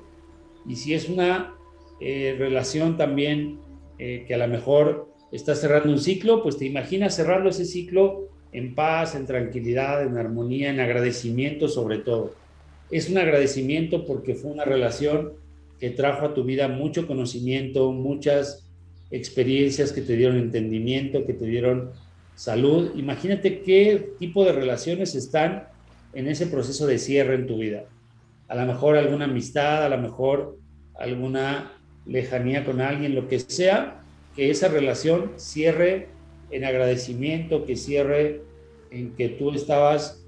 Y si es una eh, relación también eh, que a lo mejor está cerrando un ciclo, pues te imaginas cerrando ese ciclo en paz, en tranquilidad, en armonía, en agradecimiento sobre todo. Es un agradecimiento porque fue una relación que trajo a tu vida mucho conocimiento, muchas experiencias que te dieron entendimiento, que te dieron salud. Imagínate qué tipo de relaciones están en ese proceso de cierre en tu vida. A lo mejor alguna amistad, a lo mejor alguna lejanía con alguien, lo que sea, que esa relación cierre en agradecimiento, que cierre en que tú estabas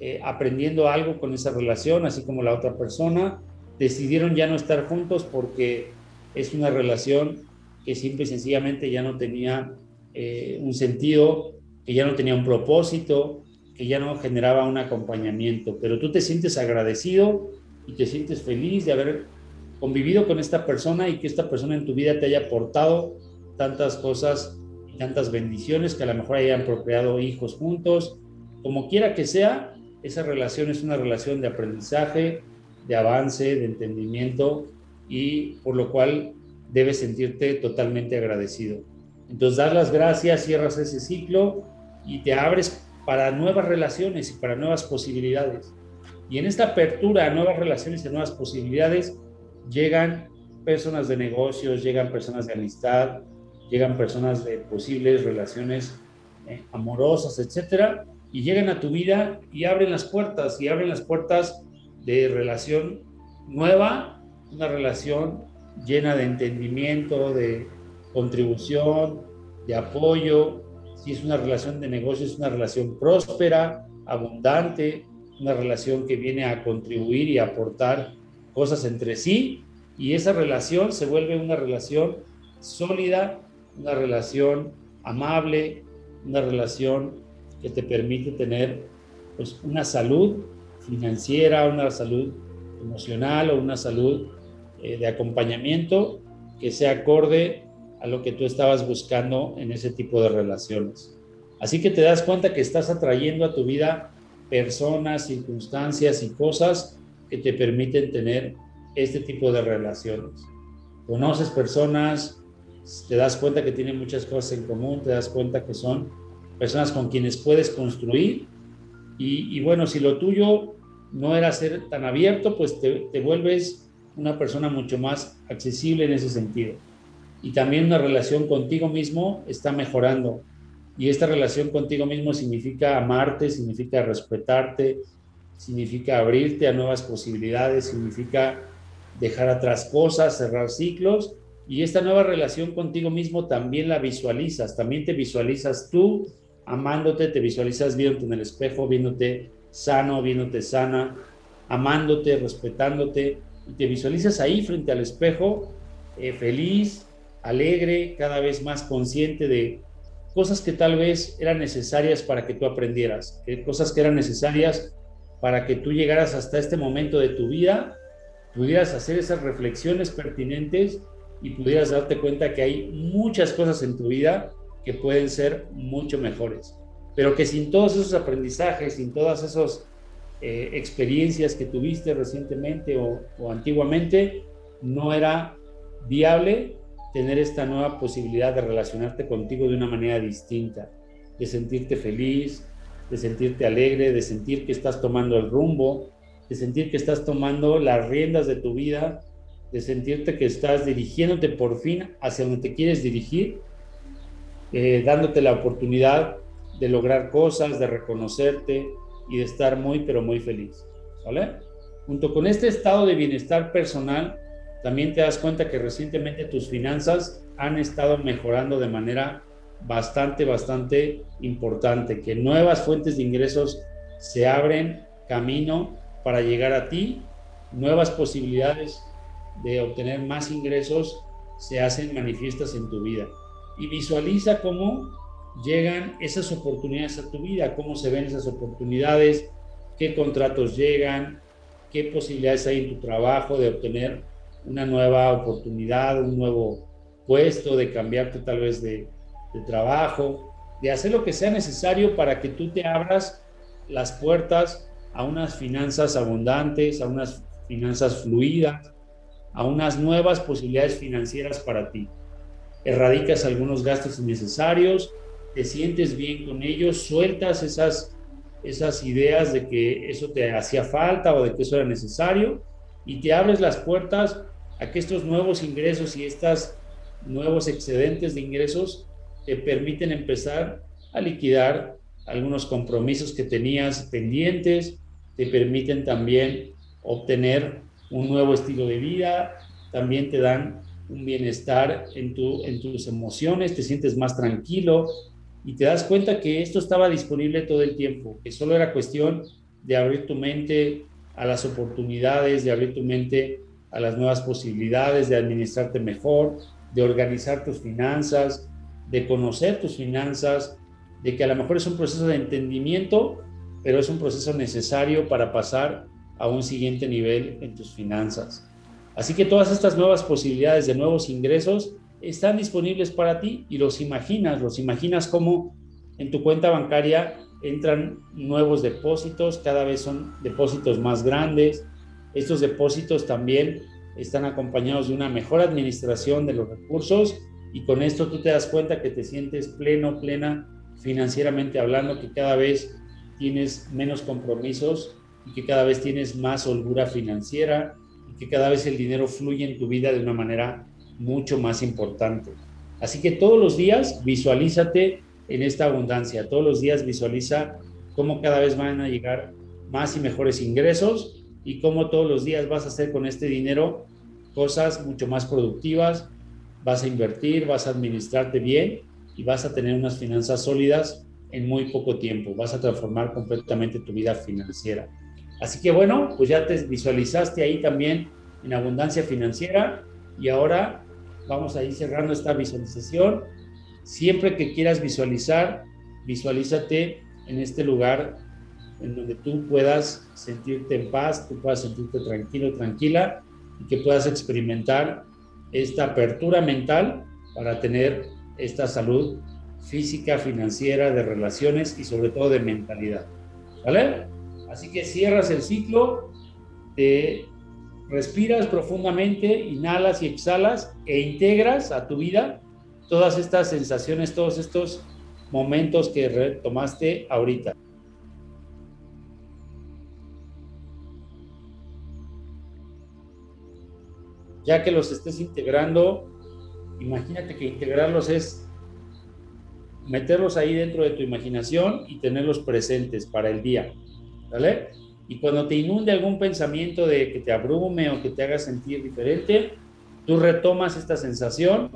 eh, aprendiendo algo con esa relación, así como la otra persona. Decidieron ya no estar juntos porque es una relación que simple y sencillamente ya no tenía eh, un sentido, que ya no tenía un propósito, que ya no generaba un acompañamiento, pero tú te sientes agradecido y te sientes feliz de haber convivido con esta persona y que esta persona en tu vida te haya aportado tantas cosas y tantas bendiciones que a lo mejor hayan procreado hijos juntos, como quiera que sea, esa relación es una relación de aprendizaje, de avance, de entendimiento y por lo cual debes sentirte totalmente agradecido. Entonces, das las gracias, cierras ese ciclo y te abres para nuevas relaciones y para nuevas posibilidades. Y en esta apertura a nuevas relaciones y nuevas posibilidades llegan personas de negocios, llegan personas de amistad, llegan personas de posibles relaciones eh, amorosas, etcétera, y llegan a tu vida y abren las puertas, y abren las puertas de relación nueva, una relación llena de entendimiento, de contribución, de apoyo. Si es una relación de negocio, es una relación próspera, abundante, una relación que viene a contribuir y aportar cosas entre sí. Y esa relación se vuelve una relación sólida, una relación amable, una relación que te permite tener pues, una salud financiera, una salud emocional o una salud eh, de acompañamiento que sea acorde a lo que tú estabas buscando en ese tipo de relaciones. Así que te das cuenta que estás atrayendo a tu vida personas, circunstancias y cosas que te permiten tener este tipo de relaciones. Conoces personas, te das cuenta que tienen muchas cosas en común, te das cuenta que son personas con quienes puedes construir y, bueno, si lo tuyo no era ser tan abierto, pues te, te vuelves una persona mucho más accesible en ese sentido. Y también una relación contigo mismo está mejorando. Y esta relación contigo mismo significa amarte, significa respetarte, significa abrirte a nuevas posibilidades, significa dejar atrás cosas, cerrar ciclos. Y esta nueva relación contigo mismo también la visualizas, también te visualizas tú amándote, te visualizas viéndote en el espejo, viéndote sano, viéndote sana, amándote, respetándote, y te visualizas ahí frente al espejo, eh, feliz, alegre, cada vez más consciente de cosas que tal vez eran necesarias para que tú aprendieras, cosas que eran necesarias para que tú llegaras hasta este momento de tu vida, pudieras hacer esas reflexiones pertinentes y pudieras darte cuenta que hay muchas cosas en tu vida que pueden ser mucho mejores, pero que sin todos esos aprendizajes, sin todas esas eh, experiencias que tuviste recientemente o, o antiguamente, no era viable tener esta nueva posibilidad de relacionarte contigo de una manera distinta, de sentirte feliz, de sentirte alegre, de sentir que estás tomando el rumbo, de sentir que estás tomando las riendas de tu vida, de sentirte que estás dirigiéndote por fin hacia donde te quieres dirigir eh, dándote la oportunidad de lograr cosas, de reconocerte y de estar muy, pero muy feliz. ¿Vale? Junto con este estado de bienestar personal, también te das cuenta que recientemente tus finanzas han estado mejorando de manera bastante, bastante importante, que nuevas fuentes de ingresos se abren camino para llegar a ti, nuevas posibilidades de obtener más ingresos se hacen manifiestas en tu vida. Y visualiza cómo llegan esas oportunidades a tu vida, cómo se ven esas oportunidades, qué contratos llegan, qué posibilidades hay en tu trabajo de obtener una nueva oportunidad, un nuevo puesto, de cambiarte tal vez de, trabajo, de hacer lo que sea necesario para que tú te abras las puertas a unas finanzas abundantes, a unas finanzas fluidas, a unas nuevas posibilidades financieras para ti. Erradicas algunos gastos innecesarios, te sientes bien con ellos, sueltas esas, esas ideas de que eso te hacía falta o de que eso era necesario y te abres las puertas a que estos nuevos ingresos y estos nuevos excedentes de ingresos te permiten empezar a liquidar algunos compromisos que tenías pendientes, te permiten también obtener un nuevo estilo de vida, también te dan un bienestar en, tu, en tus emociones, te sientes más tranquilo y te das cuenta que esto estaba disponible todo el tiempo, que solo era cuestión de abrir tu mente a las oportunidades, de abrir tu mente a las nuevas posibilidades, de administrarte mejor, de organizar tus finanzas, de conocer tus finanzas, de que a lo mejor es un proceso de entendimiento pero es un proceso necesario para pasar a un siguiente nivel en tus finanzas. Así que todas estas nuevas posibilidades de nuevos ingresos están disponibles para ti y los imaginas, los imaginas como en tu cuenta bancaria entran nuevos depósitos, cada vez son depósitos más grandes. Estos depósitos también están acompañados de una mejor administración de los recursos y con esto tú te das cuenta que te sientes pleno, plena financieramente hablando, que cada vez tienes menos compromisos y que cada vez tienes más holgura financiera y que cada vez el dinero fluye en tu vida de una manera mucho más importante. Así que todos los días visualízate en esta abundancia, todos los días visualiza cómo cada vez van a llegar más y mejores ingresos y cómo todos los días vas a hacer con este dinero cosas mucho más productivas, vas a invertir, vas a administrarte bien y vas a tener unas finanzas sólidas en muy poco tiempo, vas a transformar completamente tu vida financiera. Así que bueno, pues ya te visualizaste ahí también en abundancia financiera y ahora vamos a ir cerrando esta visualización. Siempre que quieras visualizar, visualízate en este lugar en donde tú puedas sentirte en paz, tú puedas sentirte tranquilo, tranquila y que puedas experimentar esta apertura mental para tener esta salud física, financiera, de relaciones y sobre todo de mentalidad. ¿Vale? Así que cierras el ciclo, te respiras profundamente, inhalas y exhalas e integras a tu vida todas estas sensaciones, todos estos momentos que retomaste ahorita. Ya que los estés integrando, imagínate que integrarlos es meterlos ahí dentro de tu imaginación y tenerlos presentes para el día, ¿vale? Y cuando te inunde algún pensamiento de que te abrume o que te haga sentir diferente, tú retomas esta sensación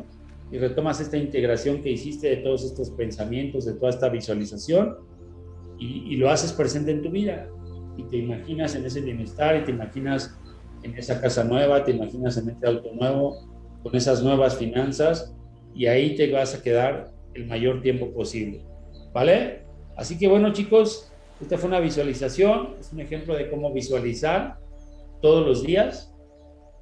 y retomas esta integración que hiciste de todos estos pensamientos, de toda esta visualización y, lo haces presente en tu vida y te imaginas en ese bienestar y te imaginas en esa casa nueva, te imaginas en este auto nuevo, con esas nuevas finanzas y ahí te vas a quedar el mayor tiempo posible. ¿Vale? Así que bueno chicos, esta fue una visualización, es un ejemplo de cómo visualizar todos los días.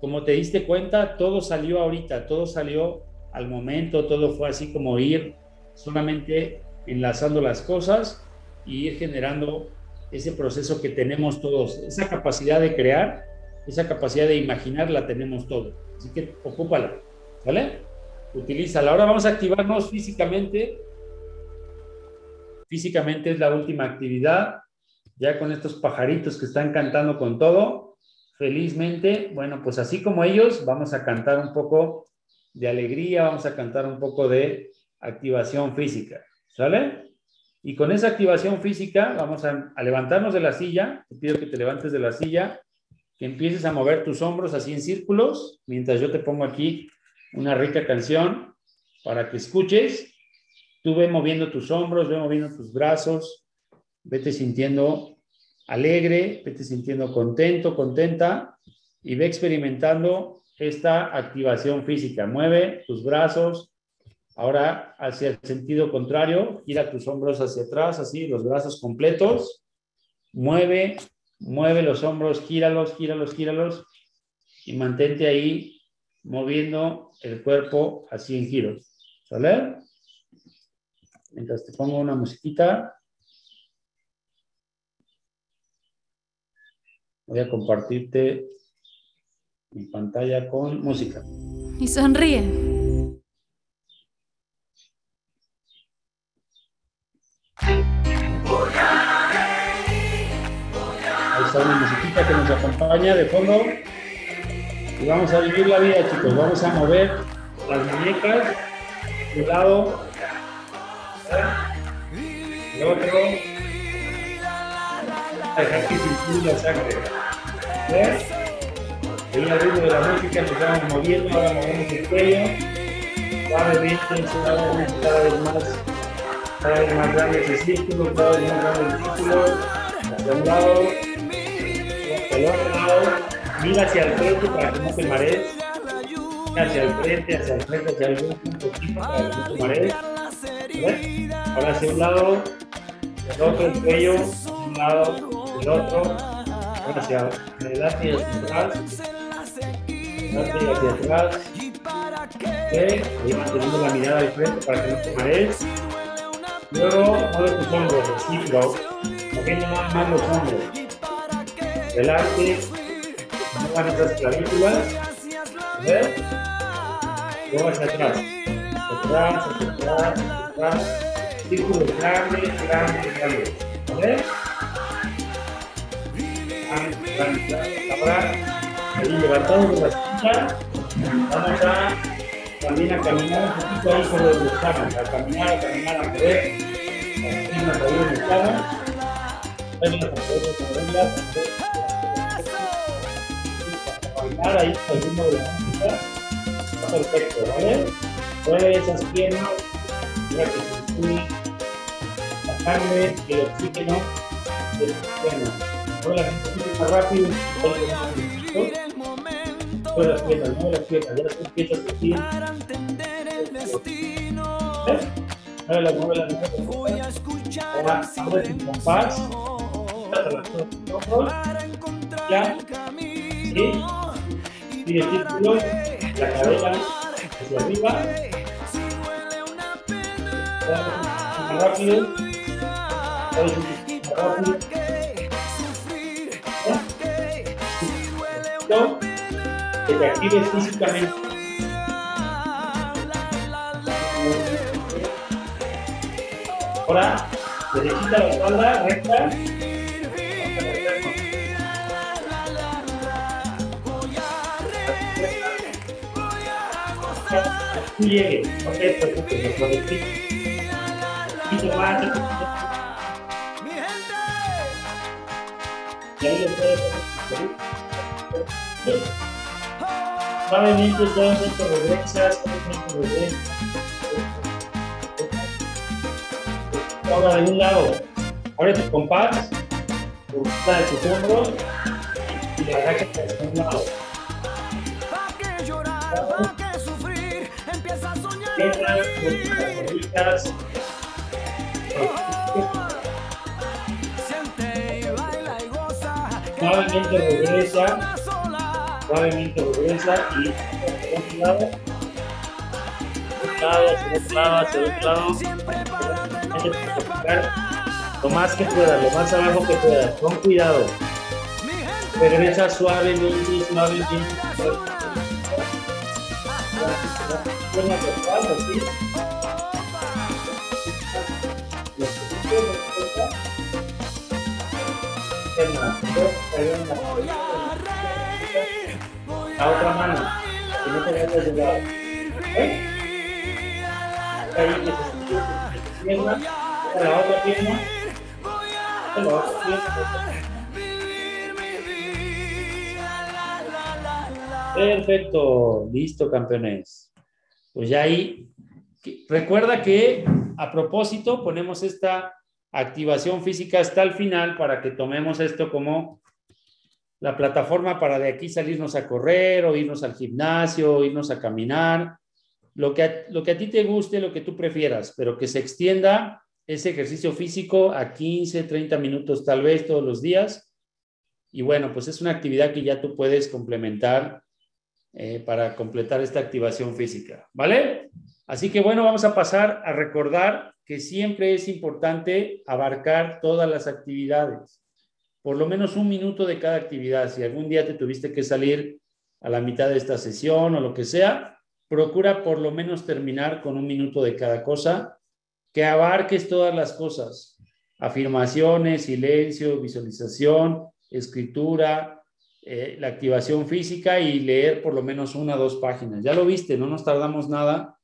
Como te diste cuenta, todo salió ahorita, todo salió al momento, todo fue así como ir solamente enlazando las cosas y ir generando ese proceso que tenemos todos, esa capacidad de crear, esa capacidad de imaginar la tenemos todos. Así que ocúpala, ¿vale? Utilízala. Ahora vamos a activarnos físicamente. Físicamente es la última actividad. Ya con estos pajaritos que están cantando con todo, felizmente, bueno, pues así como ellos, vamos a cantar un poco de alegría, vamos a cantar un poco de activación física, ¿sale? Y con esa activación física vamos a, a, levantarnos de la silla, te pido que te levantes de la silla, que empieces a mover tus hombros así en círculos, mientras yo te pongo aquí una rica canción para que escuches. Tú ve moviendo tus hombros, ve moviendo tus brazos, vete sintiendo alegre, vete sintiendo contento, contenta y ve experimentando esta activación física. Mueve tus brazos. Ahora hacia el sentido contrario, gira tus hombros hacia atrás, así, los brazos completos. Mueve, mueve los hombros, gíralos, gíralos, gíralos y mantente ahí moviendo el cuerpo así en giros. ¿Sale? Mientras te pongo una musiquita. Voy a compartirte mi pantalla con música. Y sonríe. Una musiquita que nos acompaña de fondo. Y vamos a vivir la vida, chicos. Vamos a mover las muñecas de un lado, el otro. Dejar que circule la sangre. ¿Ves? Ahí ritmo de la música nos vamos moviendo, ahora movemos el cuello. Suavemente, suavemente, cada vez más, cada vez más grande ese círculo, cada vez más grande el círculo. Hacia un lado, Mira hacia el frente para que no te marees. Hacia el frente, hacia el frente, hacia un poquito para que no te marees. Ahora hacia un lado, el otro, el cuello, un lado, el otro, hacia adelante y hacia atrás, adelante hacia atrás. Okay. Ahí manteniendo la mirada al frente para que no te marees. Luego mueve tus hombros, moviendo nada más los hombros. Adelante, muevan esas clavículas. ¿Ves? Luego hacia atrás. Atrás, hacia atrás, hacia atrás. Círculos grandes, grandes, grandes. ¿Ves? Ahora, levantamos la vamos a también a caminar un poquito ahí sobre a caminar, a caminar, a en el vengan a poder moverlas, a bailar ahí al ritmo de la música, está perfecto, ¿vale? Mueve esas piernas, mira que se la sangre y el oxígeno de esas piernas. Mueve las un poquito más rápido, poquito más lentito. Mueve las piernas, mueve las piernas, ya las empiezas a sentir. ¿Ves? Muévela, muévela. Ahora, abre tu compás. Ya. Sí. Sigue círculo. La cabeza hacia arriba. Más rápido. Más rápido. ¿Ya? Que te actives físicamente. Ahora, derechita la espalda, recta. Tú llegues, ok, perfecto, me prometí. Poquito más, un poquito más. Y ahí le puedes Suavemente, regresas, suavemente regresas. Ahora de un lado, abre tu compás, busca de tus hombros y la agacha hacia un lado. Rodillas, Suavemente regresa, suavemente regresa y un lado, hacia otro lado, hacia otro lado, hacia otro lado. Lo más que puedas, lo más abajo que puedas, con cuidado. Regresa suavemente, suavemente. ¿Sí? La otra mano. ¿Eh? La la. Perfecto, listo, campeones. Pues ya ahí, recuerda que a propósito ponemos esta activación física hasta el final para que tomemos esto como la plataforma para de aquí salirnos a correr o irnos al gimnasio, irnos a caminar, lo que, a, lo que a ti te guste, lo que tú prefieras, pero que se extienda ese ejercicio físico a 15, 30 minutos tal vez todos los días. Y bueno, pues es una actividad que ya tú puedes complementar eh, para completar esta activación física, ¿vale? Así que bueno, vamos a pasar a recordar que siempre es importante abarcar todas las actividades, por lo menos un minuto de cada actividad. Si algún día te tuviste que salir a la mitad de esta sesión o lo que sea, procura por lo menos terminar con un minuto de cada cosa, que abarques todas las cosas, afirmaciones, silencio, visualización, escritura, eh, la activación física y leer por lo menos una o dos páginas. Ya lo viste, no nos tardamos nada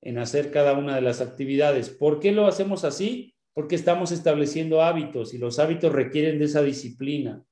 en hacer cada una de las actividades. ¿Por qué lo hacemos así? Porque estamos estableciendo hábitos y los hábitos requieren de esa disciplina.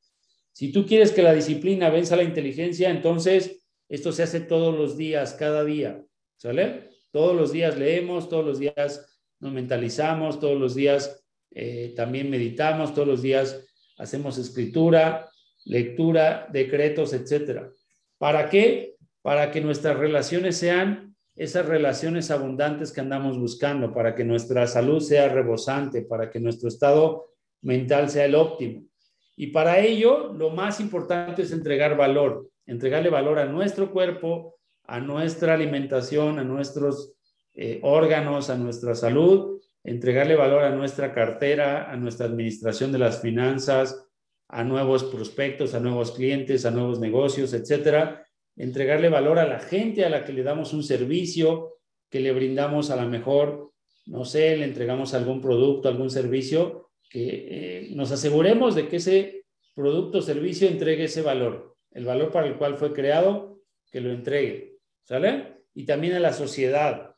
Si tú quieres que la disciplina venza la inteligencia, entonces esto se hace todos los días, cada día. ¿Sale? Todos los días leemos, todos los días nos mentalizamos, todos los días eh, también meditamos, todos los días hacemos escritura, lectura, decretos, etcétera. ¿Para qué? Para que nuestras relaciones sean esas relaciones abundantes que andamos buscando, para que nuestra salud sea rebosante, para que nuestro estado mental sea el óptimo. Y para ello, lo más importante es entregar valor, entregarle valor a nuestro cuerpo, a nuestra alimentación, a nuestros eh, órganos, a nuestra salud, entregarle valor a nuestra cartera, a nuestra administración de las finanzas, a nuevos prospectos, a nuevos clientes, a nuevos negocios, etcétera. Entregarle valor a la gente a la que le damos un servicio, que le brindamos a la mejor, no sé, le entregamos algún producto, algún servicio, que eh, nos aseguremos de que ese producto o servicio entregue ese valor, el valor para el cual fue creado, que lo entregue, ¿sale? Y también a la sociedad,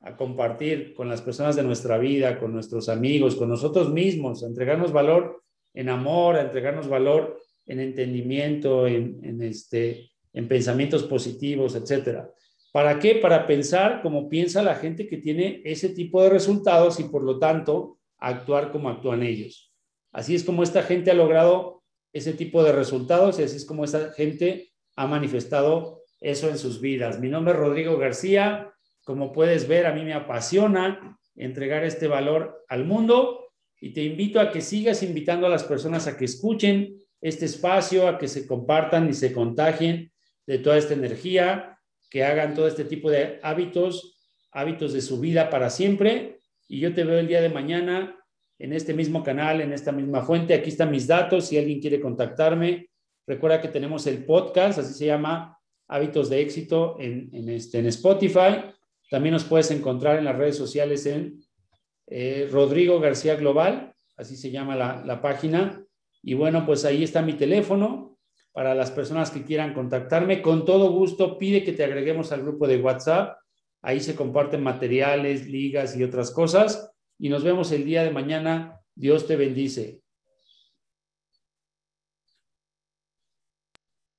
a compartir con las personas de nuestra vida, con nuestros amigos, con nosotros mismos, a entregarnos valor en amor, a entregarnos valor en entendimiento, en, este, en pensamientos positivos, etcétera. ¿Para qué? Para pensar como piensa la gente que tiene ese tipo de resultados y por lo tanto actuar como actúan ellos. Así es como esta gente ha logrado ese tipo de resultados y así es como esta gente ha manifestado eso en sus vidas. Mi nombre es Rodrigo García. Como puedes ver, a mí me apasiona entregar este valor al mundo y te invito a que sigas invitando a las personas a que escuchen este espacio, a que se compartan y se contagien de toda esta energía, que hagan todo este tipo de hábitos, hábitos de su vida para siempre. Y yo te veo el día de mañana en este mismo canal, en esta misma fuente. Aquí están mis datos. Si alguien quiere contactarme, recuerda que tenemos el podcast, así se llama Hábitos de Éxito en, este, en Spotify. También nos puedes encontrar en las redes sociales en eh, Rodrigo García Global, así se llama la, la página. Y bueno, pues ahí está mi teléfono para las personas que quieran contactarme. Con todo gusto, pide que te agreguemos al grupo de WhatsApp. Ahí se comparten materiales, ligas y otras cosas. Y nos vemos el día de mañana. Dios te bendice.